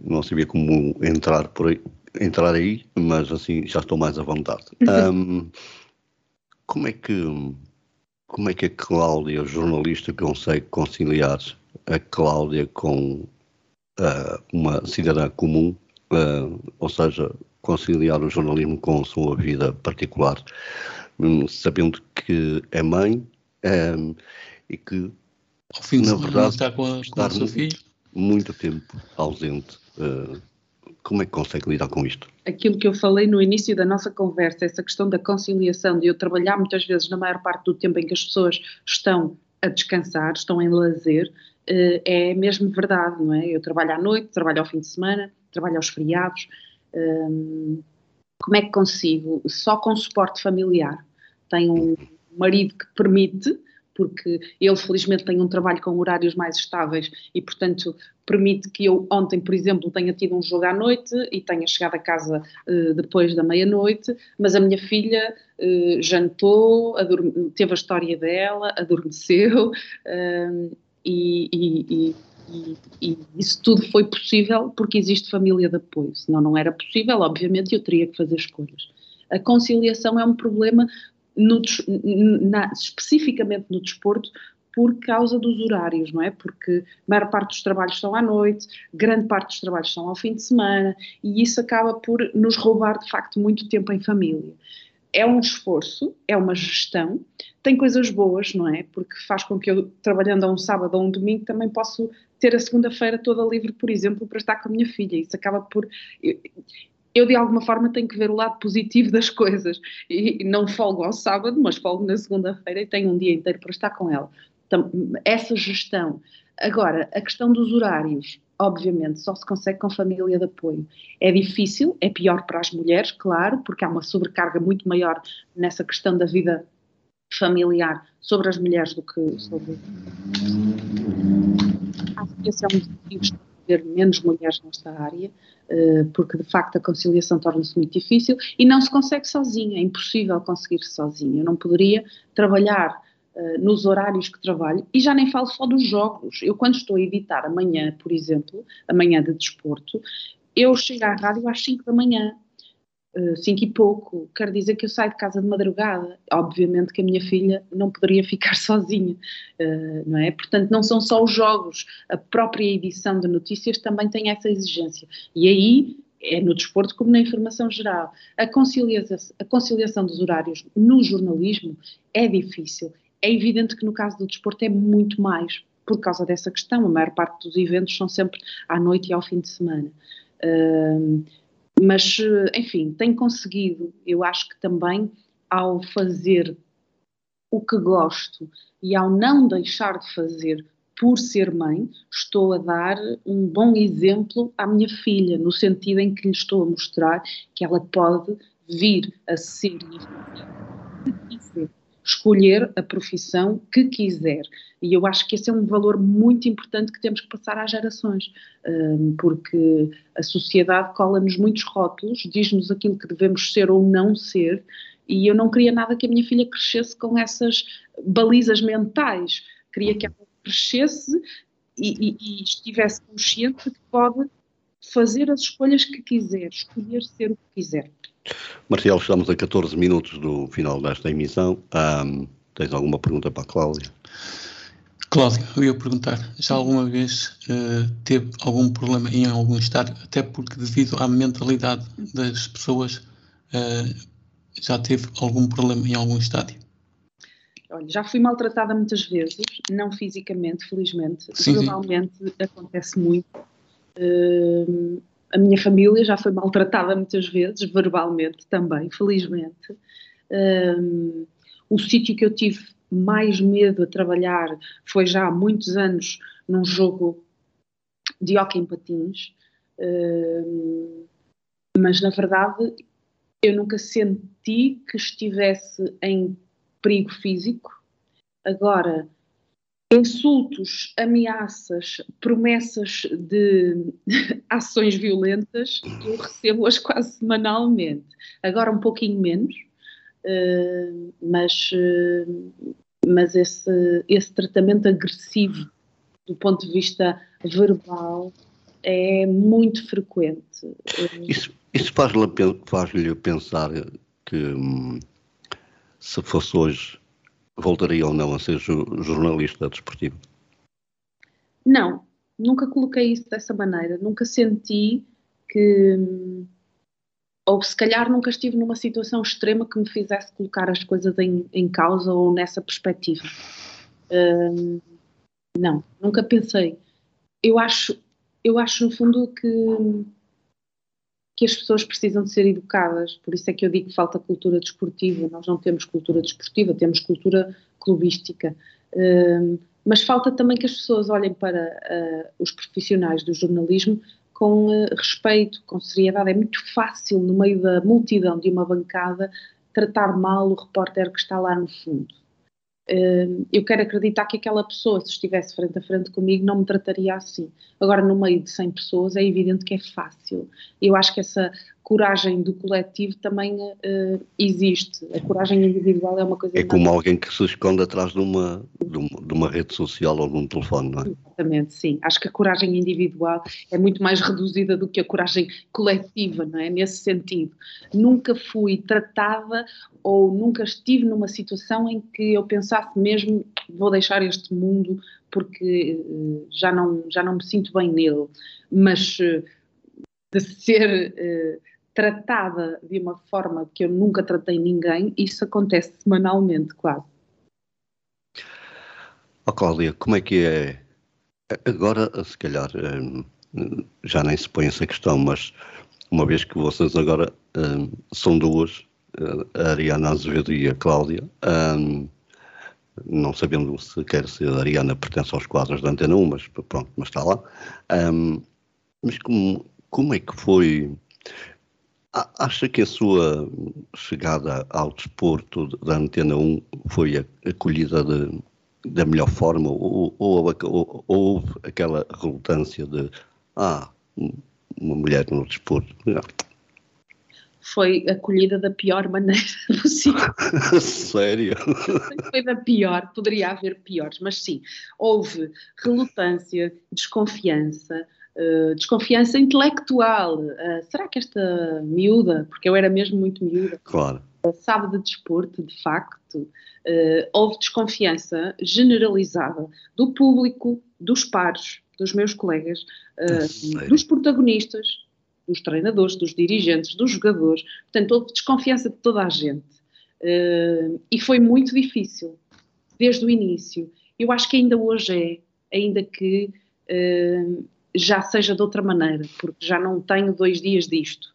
[SPEAKER 3] não sabia como entrar por aí, entrar aí, mas assim já estou mais à vontade. Um, como é que como é que a Cláudia, jornalista, consegue conciliar a Cláudia com uh, uma cidadã comum, uh, ou seja, conciliar o jornalismo com a sua vida particular, um, sabendo que é mãe um, e que,
[SPEAKER 2] Ao fim na verdade, está com, a, com o seu filho?
[SPEAKER 3] Muito tempo ausente. Uh, como é que consegue lidar com isto?
[SPEAKER 4] Aquilo que eu falei no início da nossa conversa, essa questão da conciliação, de eu trabalhar muitas vezes na maior parte do tempo em que as pessoas estão a descansar, estão em lazer, eh, é mesmo verdade, não é? Eu trabalho à noite, trabalho ao fim de semana, trabalho aos feriados. Hum, como é que consigo? Só com suporte familiar. Tenho um marido que permite porque ele felizmente tem um trabalho com horários mais estáveis e, portanto, permite que eu ontem, por exemplo, tenha tido um jogo à noite e tenha chegado a casa uh, depois da meia-noite, mas a minha filha uh, jantou, teve a história dela, adormeceu uh, (laughs) e, e, e e, isso tudo foi possível porque existe família de apoio. Senão não era possível, obviamente, eu teria que fazer escolhas. A conciliação é um problema no, na, especificamente no desporto, por causa dos horários, não é? Porque a maior parte dos trabalhos são à noite, grande parte dos trabalhos são ao fim de semana e isso acaba por nos roubar de facto muito tempo em família. É um esforço, é uma gestão, tem coisas boas, não é? Porque faz com que eu, trabalhando a um sábado ou um domingo, também posso ter a segunda-feira toda livre, por exemplo, para estar com a minha filha. Isso acaba por eu de alguma forma tenho que ver o lado positivo das coisas e não folgo ao sábado, mas folgo na segunda-feira e tenho um dia inteiro para estar com ela. Então, essa gestão. Agora, a questão dos horários, obviamente, só se consegue com família de apoio. É difícil, é pior para as mulheres, claro, porque há uma sobrecarga muito maior nessa questão da vida familiar sobre as mulheres do que sobre. Acho que esse é um dos motivos haver menos mulheres nesta área, eh, porque de facto a conciliação torna-se muito difícil e não se consegue sozinha, é impossível conseguir sozinha. Eu não poderia trabalhar eh, nos horários que trabalho e já nem falo só dos jogos. Eu, quando estou a editar amanhã, por exemplo, amanhã de desporto, eu chego à rádio às 5 da manhã cinco e pouco, quer dizer que eu saio de casa de madrugada. Obviamente que a minha filha não poderia (laughs) ficar sozinha, uh, não é? Portanto, não são só os jogos, a própria edição de notícias também tem essa exigência. E aí é no desporto como na informação geral. A conciliação, a conciliação dos horários no jornalismo é difícil. É evidente que no caso do desporto é muito mais, por causa dessa questão. A maior parte dos eventos são sempre à noite e ao fim de semana. Uh, mas, enfim, tem conseguido, eu acho que também ao fazer o que gosto e ao não deixar de fazer por ser mãe, estou a dar um bom exemplo à minha filha, no sentido em que lhe estou a mostrar que ela pode vir a ser escolher a profissão que quiser. E eu acho que esse é um valor muito importante que temos que passar às gerações, hum, porque a sociedade cola-nos muitos rótulos, diz-nos aquilo que devemos ser ou não ser, e eu não queria nada que a minha filha crescesse com essas balizas mentais. Queria que ela crescesse e, e, e estivesse consciente de que pode fazer as escolhas que quiser, escolher ser o que quiser.
[SPEAKER 3] Marcial, estamos a 14 minutos do final desta emissão. Um, tens alguma pergunta para a Cláudia?
[SPEAKER 2] Cláudio, eu ia perguntar, já alguma vez uh, teve algum problema em algum estádio, até porque devido à mentalidade das pessoas, uh, já teve algum problema em algum estádio?
[SPEAKER 4] Olha, já fui maltratada muitas vezes, não fisicamente, felizmente. Sim, Normalmente sim. acontece muito. Uh, a minha família já foi maltratada muitas vezes, verbalmente também, felizmente. Uh, o sítio que eu tive mais medo a trabalhar foi já há muitos anos num jogo de hockey em patins, uh, mas na verdade eu nunca senti que estivesse em perigo físico. Agora, insultos, ameaças, promessas de (laughs) ações violentas, eu recebo-as quase semanalmente. Agora um pouquinho menos, uh, mas, uh, mas esse, esse tratamento agressivo do ponto de vista verbal é muito frequente.
[SPEAKER 3] Isso, isso faz-lhe faz pensar que hum, se fosse hoje, voltaria ou não a ser jornalista desportivo?
[SPEAKER 4] Não, nunca coloquei isso dessa maneira. Nunca senti que. Ou se calhar nunca estive numa situação extrema que me fizesse colocar as coisas em, em causa ou nessa perspectiva. Hum, não, nunca pensei. Eu acho, eu acho no fundo que que as pessoas precisam de ser educadas, por isso é que eu digo que falta cultura desportiva. Nós não temos cultura desportiva, temos cultura clubística. Uh, mas falta também que as pessoas olhem para uh, os profissionais do jornalismo com uh, respeito, com seriedade. É muito fácil, no meio da multidão de uma bancada, tratar mal o repórter que está lá no fundo. Hum, eu quero acreditar que aquela pessoa, se estivesse frente a frente comigo, não me trataria assim. Agora, no meio de 100 pessoas, é evidente que é fácil. Eu acho que essa coragem do coletivo também uh, existe. A coragem individual é uma coisa.
[SPEAKER 3] É como alguém que se esconde atrás de uma, de uma, de uma rede social ou de um telefone, não é?
[SPEAKER 4] Exatamente, sim. Acho que a coragem individual é muito mais reduzida do que a coragem coletiva, não é? Nesse sentido. Nunca fui tratada ou nunca estive numa situação em que eu pensasse mesmo vou deixar este mundo porque uh, já, não, já não me sinto bem nele. Mas. Uh, de ser tratada de uma forma que eu nunca tratei ninguém, isso acontece semanalmente, quase.
[SPEAKER 3] Oh, Cláudia, como é que é? Agora, se calhar, hum, já nem se põe essa questão, mas uma vez que vocês agora hum, são duas, a Ariana Azevedo e a Cláudia, hum, não sabendo sequer se a Ariana pertence aos quadros da Antena 1, mas pronto, mas está lá. mas como, como é que foi Acha que a sua chegada ao desporto da Antena 1 foi acolhida de, da melhor forma ou, ou, ou, ou, houve aquela relutância de ah, uma mulher no desporto?
[SPEAKER 4] Foi acolhida da pior maneira (laughs) possível. (laughs)
[SPEAKER 3] Sério?
[SPEAKER 4] Foi da pior, poderia haver piores, mas sim, houve relutância, desconfiança, Uh, desconfiança intelectual. Uh, será que esta miúda, porque eu era mesmo muito miúda,
[SPEAKER 3] claro.
[SPEAKER 4] sabe de desporto, de facto? houve desconfiança generalizada do público, dos pares, dos meus colegas, dos protagonistas, dos treinadores, dos dirigentes, dos jogadores. Portanto, houve desconfiança de toda a gente. e foi muito difícil, desde o início. Eu acho que ainda hoje é, ainda que já seja de outra maneira, porque já não tenho dois dias disto.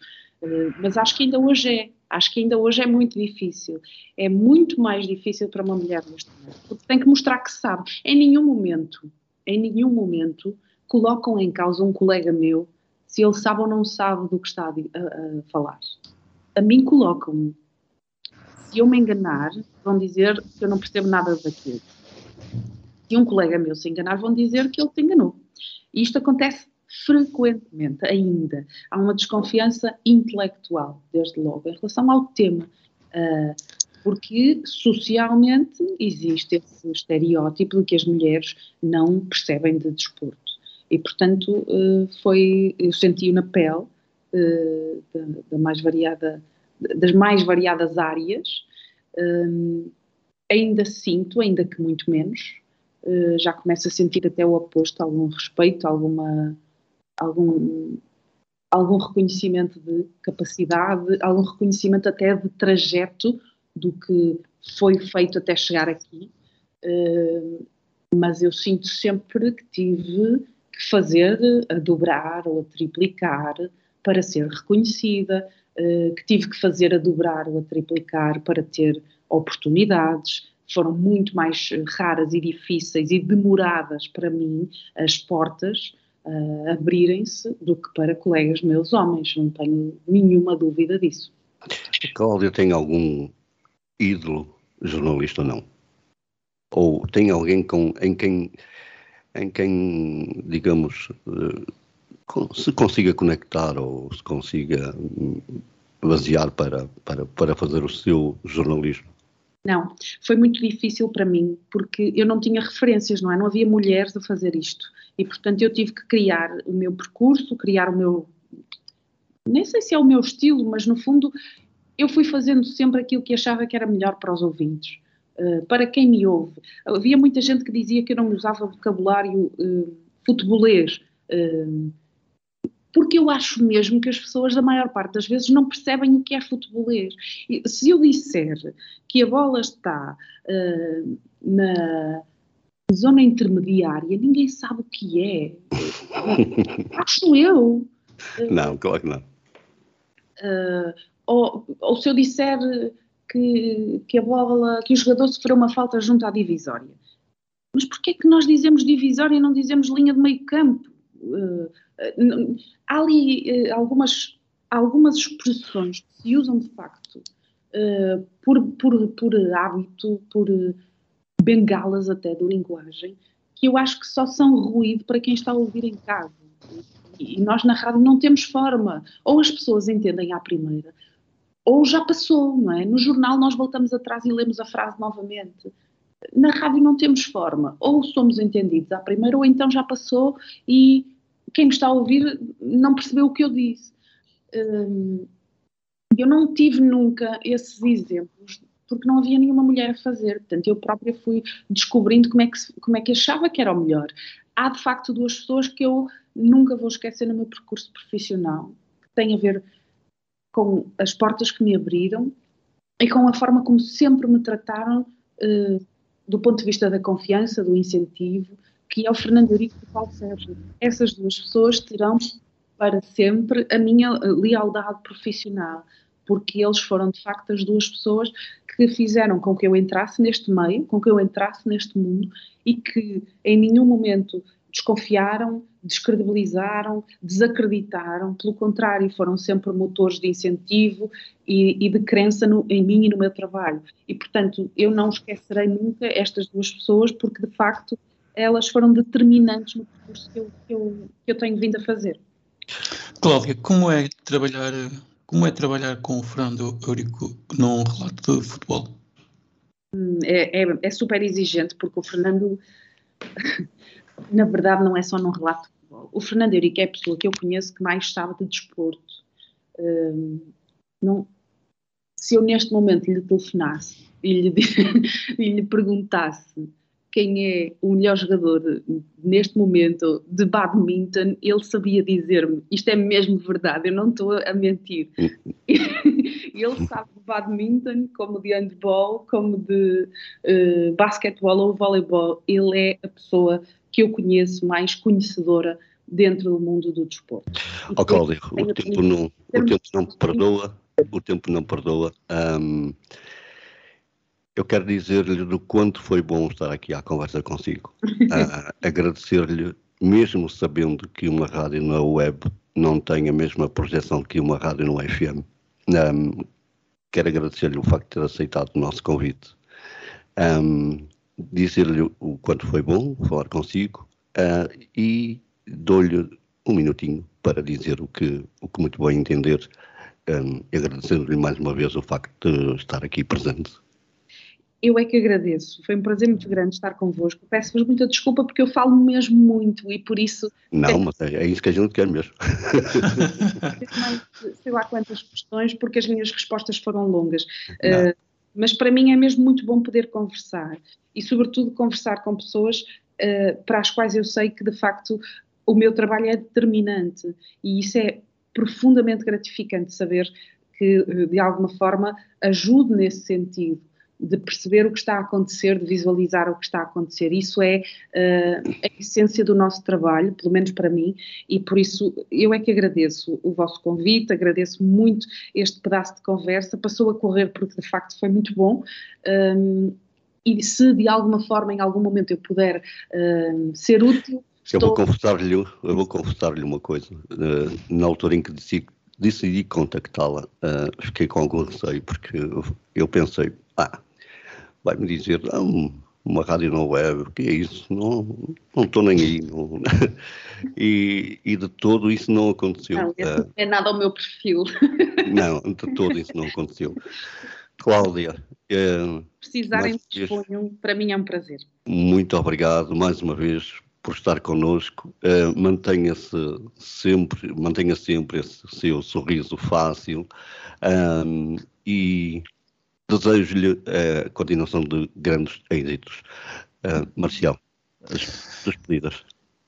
[SPEAKER 4] Uh, mas acho que ainda hoje é. Acho que ainda hoje é muito difícil. É muito mais difícil para uma mulher momento, porque tem que mostrar que sabe. Em nenhum momento, em nenhum momento, colocam em causa um colega meu se ele sabe ou não sabe do que está a, a falar. A mim colocam-me. Se eu me enganar, vão dizer que eu não percebo nada daquilo. Se um colega meu se enganar, vão dizer que ele te enganou. E isto acontece frequentemente ainda. Há uma desconfiança intelectual, desde logo, em relação ao tema. Uh, porque socialmente existe esse estereótipo de que as mulheres não percebem de desporto. E, portanto, uh, foi, eu senti na pele da, da, mais variada, das mais variadas áreas. ainda sinto, ainda que muito menos, uh, já começo a sentir até o oposto, algum respeito, alguma, algum, algum reconhecimento de capacidade, algum reconhecimento até de trajeto do que foi feito até chegar aqui. Uh, mas eu sinto sempre que tive que fazer a dobrar ou a triplicar para ser reconhecida, uh, que tive que fazer a dobrar ou a triplicar para ter oportunidades. Foram muito mais raras e difíceis e demoradas para mim as portas uh, abrirem-se do que para colegas meus homens, não tenho nenhuma dúvida disso.
[SPEAKER 3] Cláudia tem algum ídolo jornalista ou não? Ou tem alguém com, em quem, em quem digamos, uh, se consiga conectar ou se consiga basear para, para, para fazer o seu jornalismo?
[SPEAKER 4] Não, foi muito difícil para mim, porque eu não tinha referências, não é? Não havia mulheres a fazer isto. E, portanto, eu tive que criar o meu percurso, criar o meu. Nem sei se é o meu estilo, mas no fundo eu fui fazendo sempre aquilo que achava que era melhor para os ouvintes. Uh, para quem me ouve. Havia muita gente que dizia que eu não usava vocabulário uh, futebolês. Porque eu acho mesmo que as pessoas, da maior parte das vezes, não percebem o que é futebolês. Se eu disser que a bola está uh, na zona intermediária, ninguém sabe o que é. (laughs) acho eu.
[SPEAKER 3] Não, claro que não.
[SPEAKER 4] Uh, ou, ou, se eu disser que, que a bola, que o jogador sofreu uma falta junto à divisória. Mas porquê é que nós dizemos divisória e não dizemos linha de meio campo? Uh, há ali uh, algumas, algumas expressões que se usam de facto por, por, por hábito, por bengalas até de linguagem, que eu acho que só são ruído para quem está a ouvir em casa. E nós na rádio não temos forma. Ou as pessoas entendem à primeira, ou já passou, não é? No jornal nós voltamos atrás e lemos a frase novamente. Na rádio não temos forma. Ou somos entendidos à primeira, ou então já passou e quem me está a ouvir não percebeu o que eu disse. Hum, eu não tive nunca esses exemplos porque não havia nenhuma mulher a fazer. Portanto, eu própria fui descobrindo como é que, como é que achava que era o melhor. Há, de facto, duas pessoas que eu nunca vou esquecer no meu percurso profissional, que têm a ver com as portas que me abriram e com a forma como sempre me trataram uh, do ponto de vista da confiança, do incentivo, que é o Fernando Eurico e o Paulo Sérgio. Essas duas pessoas terão para sempre a minha lealdade profissional, porque eles foram de facto as duas pessoas que fizeram com que eu entrasse neste meio, com que eu entrasse neste mundo e que em nenhum momento desconfiaram, descredibilizaram, desacreditaram, pelo contrário, foram sempre motores de incentivo e, e de crença no, em mim e no meu trabalho. E, portanto, eu não esquecerei nunca estas duas pessoas, porque de facto elas foram determinantes no percurso que eu, que eu, que eu tenho vindo a fazer.
[SPEAKER 2] Cláudia, como é trabalhar, como é trabalhar com o Fernando Eurico num relato de futebol?
[SPEAKER 4] Hum, é, é, é super exigente, porque o Fernando, (laughs) na verdade, não é só num relato de futebol. O Fernando Eurico é a pessoa que eu conheço que mais sabe de desporto. Hum, não, se eu neste momento lhe telefonasse e lhe, (laughs) e lhe perguntasse quem é o melhor jogador neste momento de badminton, ele sabia dizer-me, isto é mesmo verdade, eu não estou a mentir. (laughs) ele sabe de badminton, como de handball, como de uh, basquetebol ou voleibol. Ele é a pessoa que eu conheço mais conhecedora dentro do mundo do desporto.
[SPEAKER 3] Ó oh, Cláudio, o tempo não, o tempo não perdoa, o tempo não perdoa. Um, eu quero dizer-lhe do quanto foi bom estar aqui à conversa consigo. Uh, (laughs) Agradecer-lhe, mesmo sabendo que uma rádio na web não tem a mesma projeção que uma rádio no FM. Um, quero agradecer-lhe o facto de ter aceitado o nosso convite. Um, Dizer-lhe o quanto foi bom falar consigo uh, e dou-lhe um minutinho para dizer o que, o que muito bem entender, um, agradecendo-lhe mais uma vez o facto de estar aqui presente
[SPEAKER 4] eu é que agradeço. Foi um prazer muito grande estar convosco. Peço-vos muita desculpa porque eu falo mesmo muito e por isso.
[SPEAKER 3] Não, mas é, é isso que a gente quer mesmo. (laughs)
[SPEAKER 4] sei lá quantas questões, porque as minhas respostas foram longas. Uh, mas para mim é mesmo muito bom poder conversar e, sobretudo, conversar com pessoas uh, para as quais eu sei que, de facto, o meu trabalho é determinante e isso é profundamente gratificante saber que, de alguma forma, ajude nesse sentido de perceber o que está a acontecer, de visualizar o que está a acontecer. Isso é uh, a essência do nosso trabalho, pelo menos para mim, e por isso eu é que agradeço o vosso convite, agradeço muito este pedaço de conversa. Passou a correr porque de facto foi muito bom. Um, e se de alguma forma, em algum momento, eu puder uh, ser útil.
[SPEAKER 3] Eu vou confessar-lhe, eu vou confessar-lhe uma coisa. Uh, na altura em que decidi, decidi contactá-la, uh, fiquei com algum receio, porque eu pensei, ah, vai-me dizer, ah, uma rádio na web, o que é isso? Não, não estou nem aí. Não. (laughs) e, e de todo isso não aconteceu. Não,
[SPEAKER 4] não é nada ao meu perfil. (laughs)
[SPEAKER 3] não, de todo isso não aconteceu. Cláudia.
[SPEAKER 4] É, Precisarem disponham, para mim é um prazer.
[SPEAKER 3] Muito obrigado mais uma vez por estar connosco. Uh, mantenha-se sempre, mantenha sempre esse seu sorriso fácil e desejo-lhe a continuação de grandes êxitos. Uh, Marcial, as despedidas.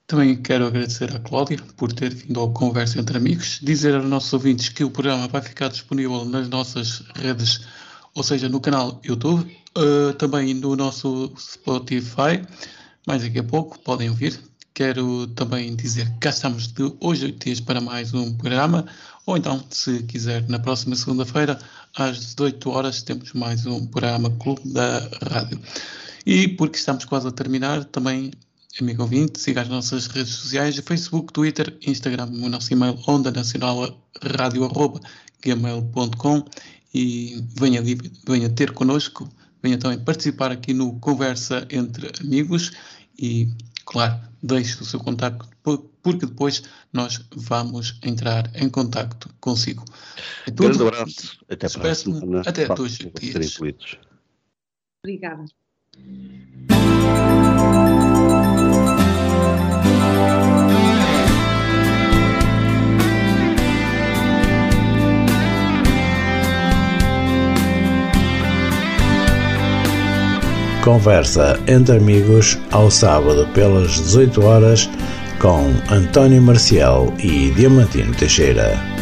[SPEAKER 2] Também quero agradecer à Cláudia por ter vindo ao Conversa entre Amigos, dizer aos nossos ouvintes que o programa vai ficar disponível nas nossas redes ou seja, no canal YouTube, uh, também no nosso Spotify. Mais daqui a pouco podem ouvir. Quero também dizer que cá estamos de hoje dias para mais um programa, ou então, se quiser, na próxima segunda-feira, às 18 horas, temos mais um programa Clube da Rádio. E porque estamos quase a terminar, também, amigo ouvinte, siga as nossas redes sociais, Facebook, Twitter, Instagram, o nosso e-mail onda nacional radio.gmail.com e venha, venha ter connosco, venha também participar aqui no Conversa entre Amigos e, claro, deixe o seu contacto, porque depois nós vamos entrar em contacto consigo.
[SPEAKER 3] É tudo. Grande abraço.
[SPEAKER 2] Até a próxima. Até dois dias.
[SPEAKER 4] Obrigada.
[SPEAKER 1] Conversa entre amigos ao sábado pelas 18 horas com António Marcial e Diamantino Teixeira.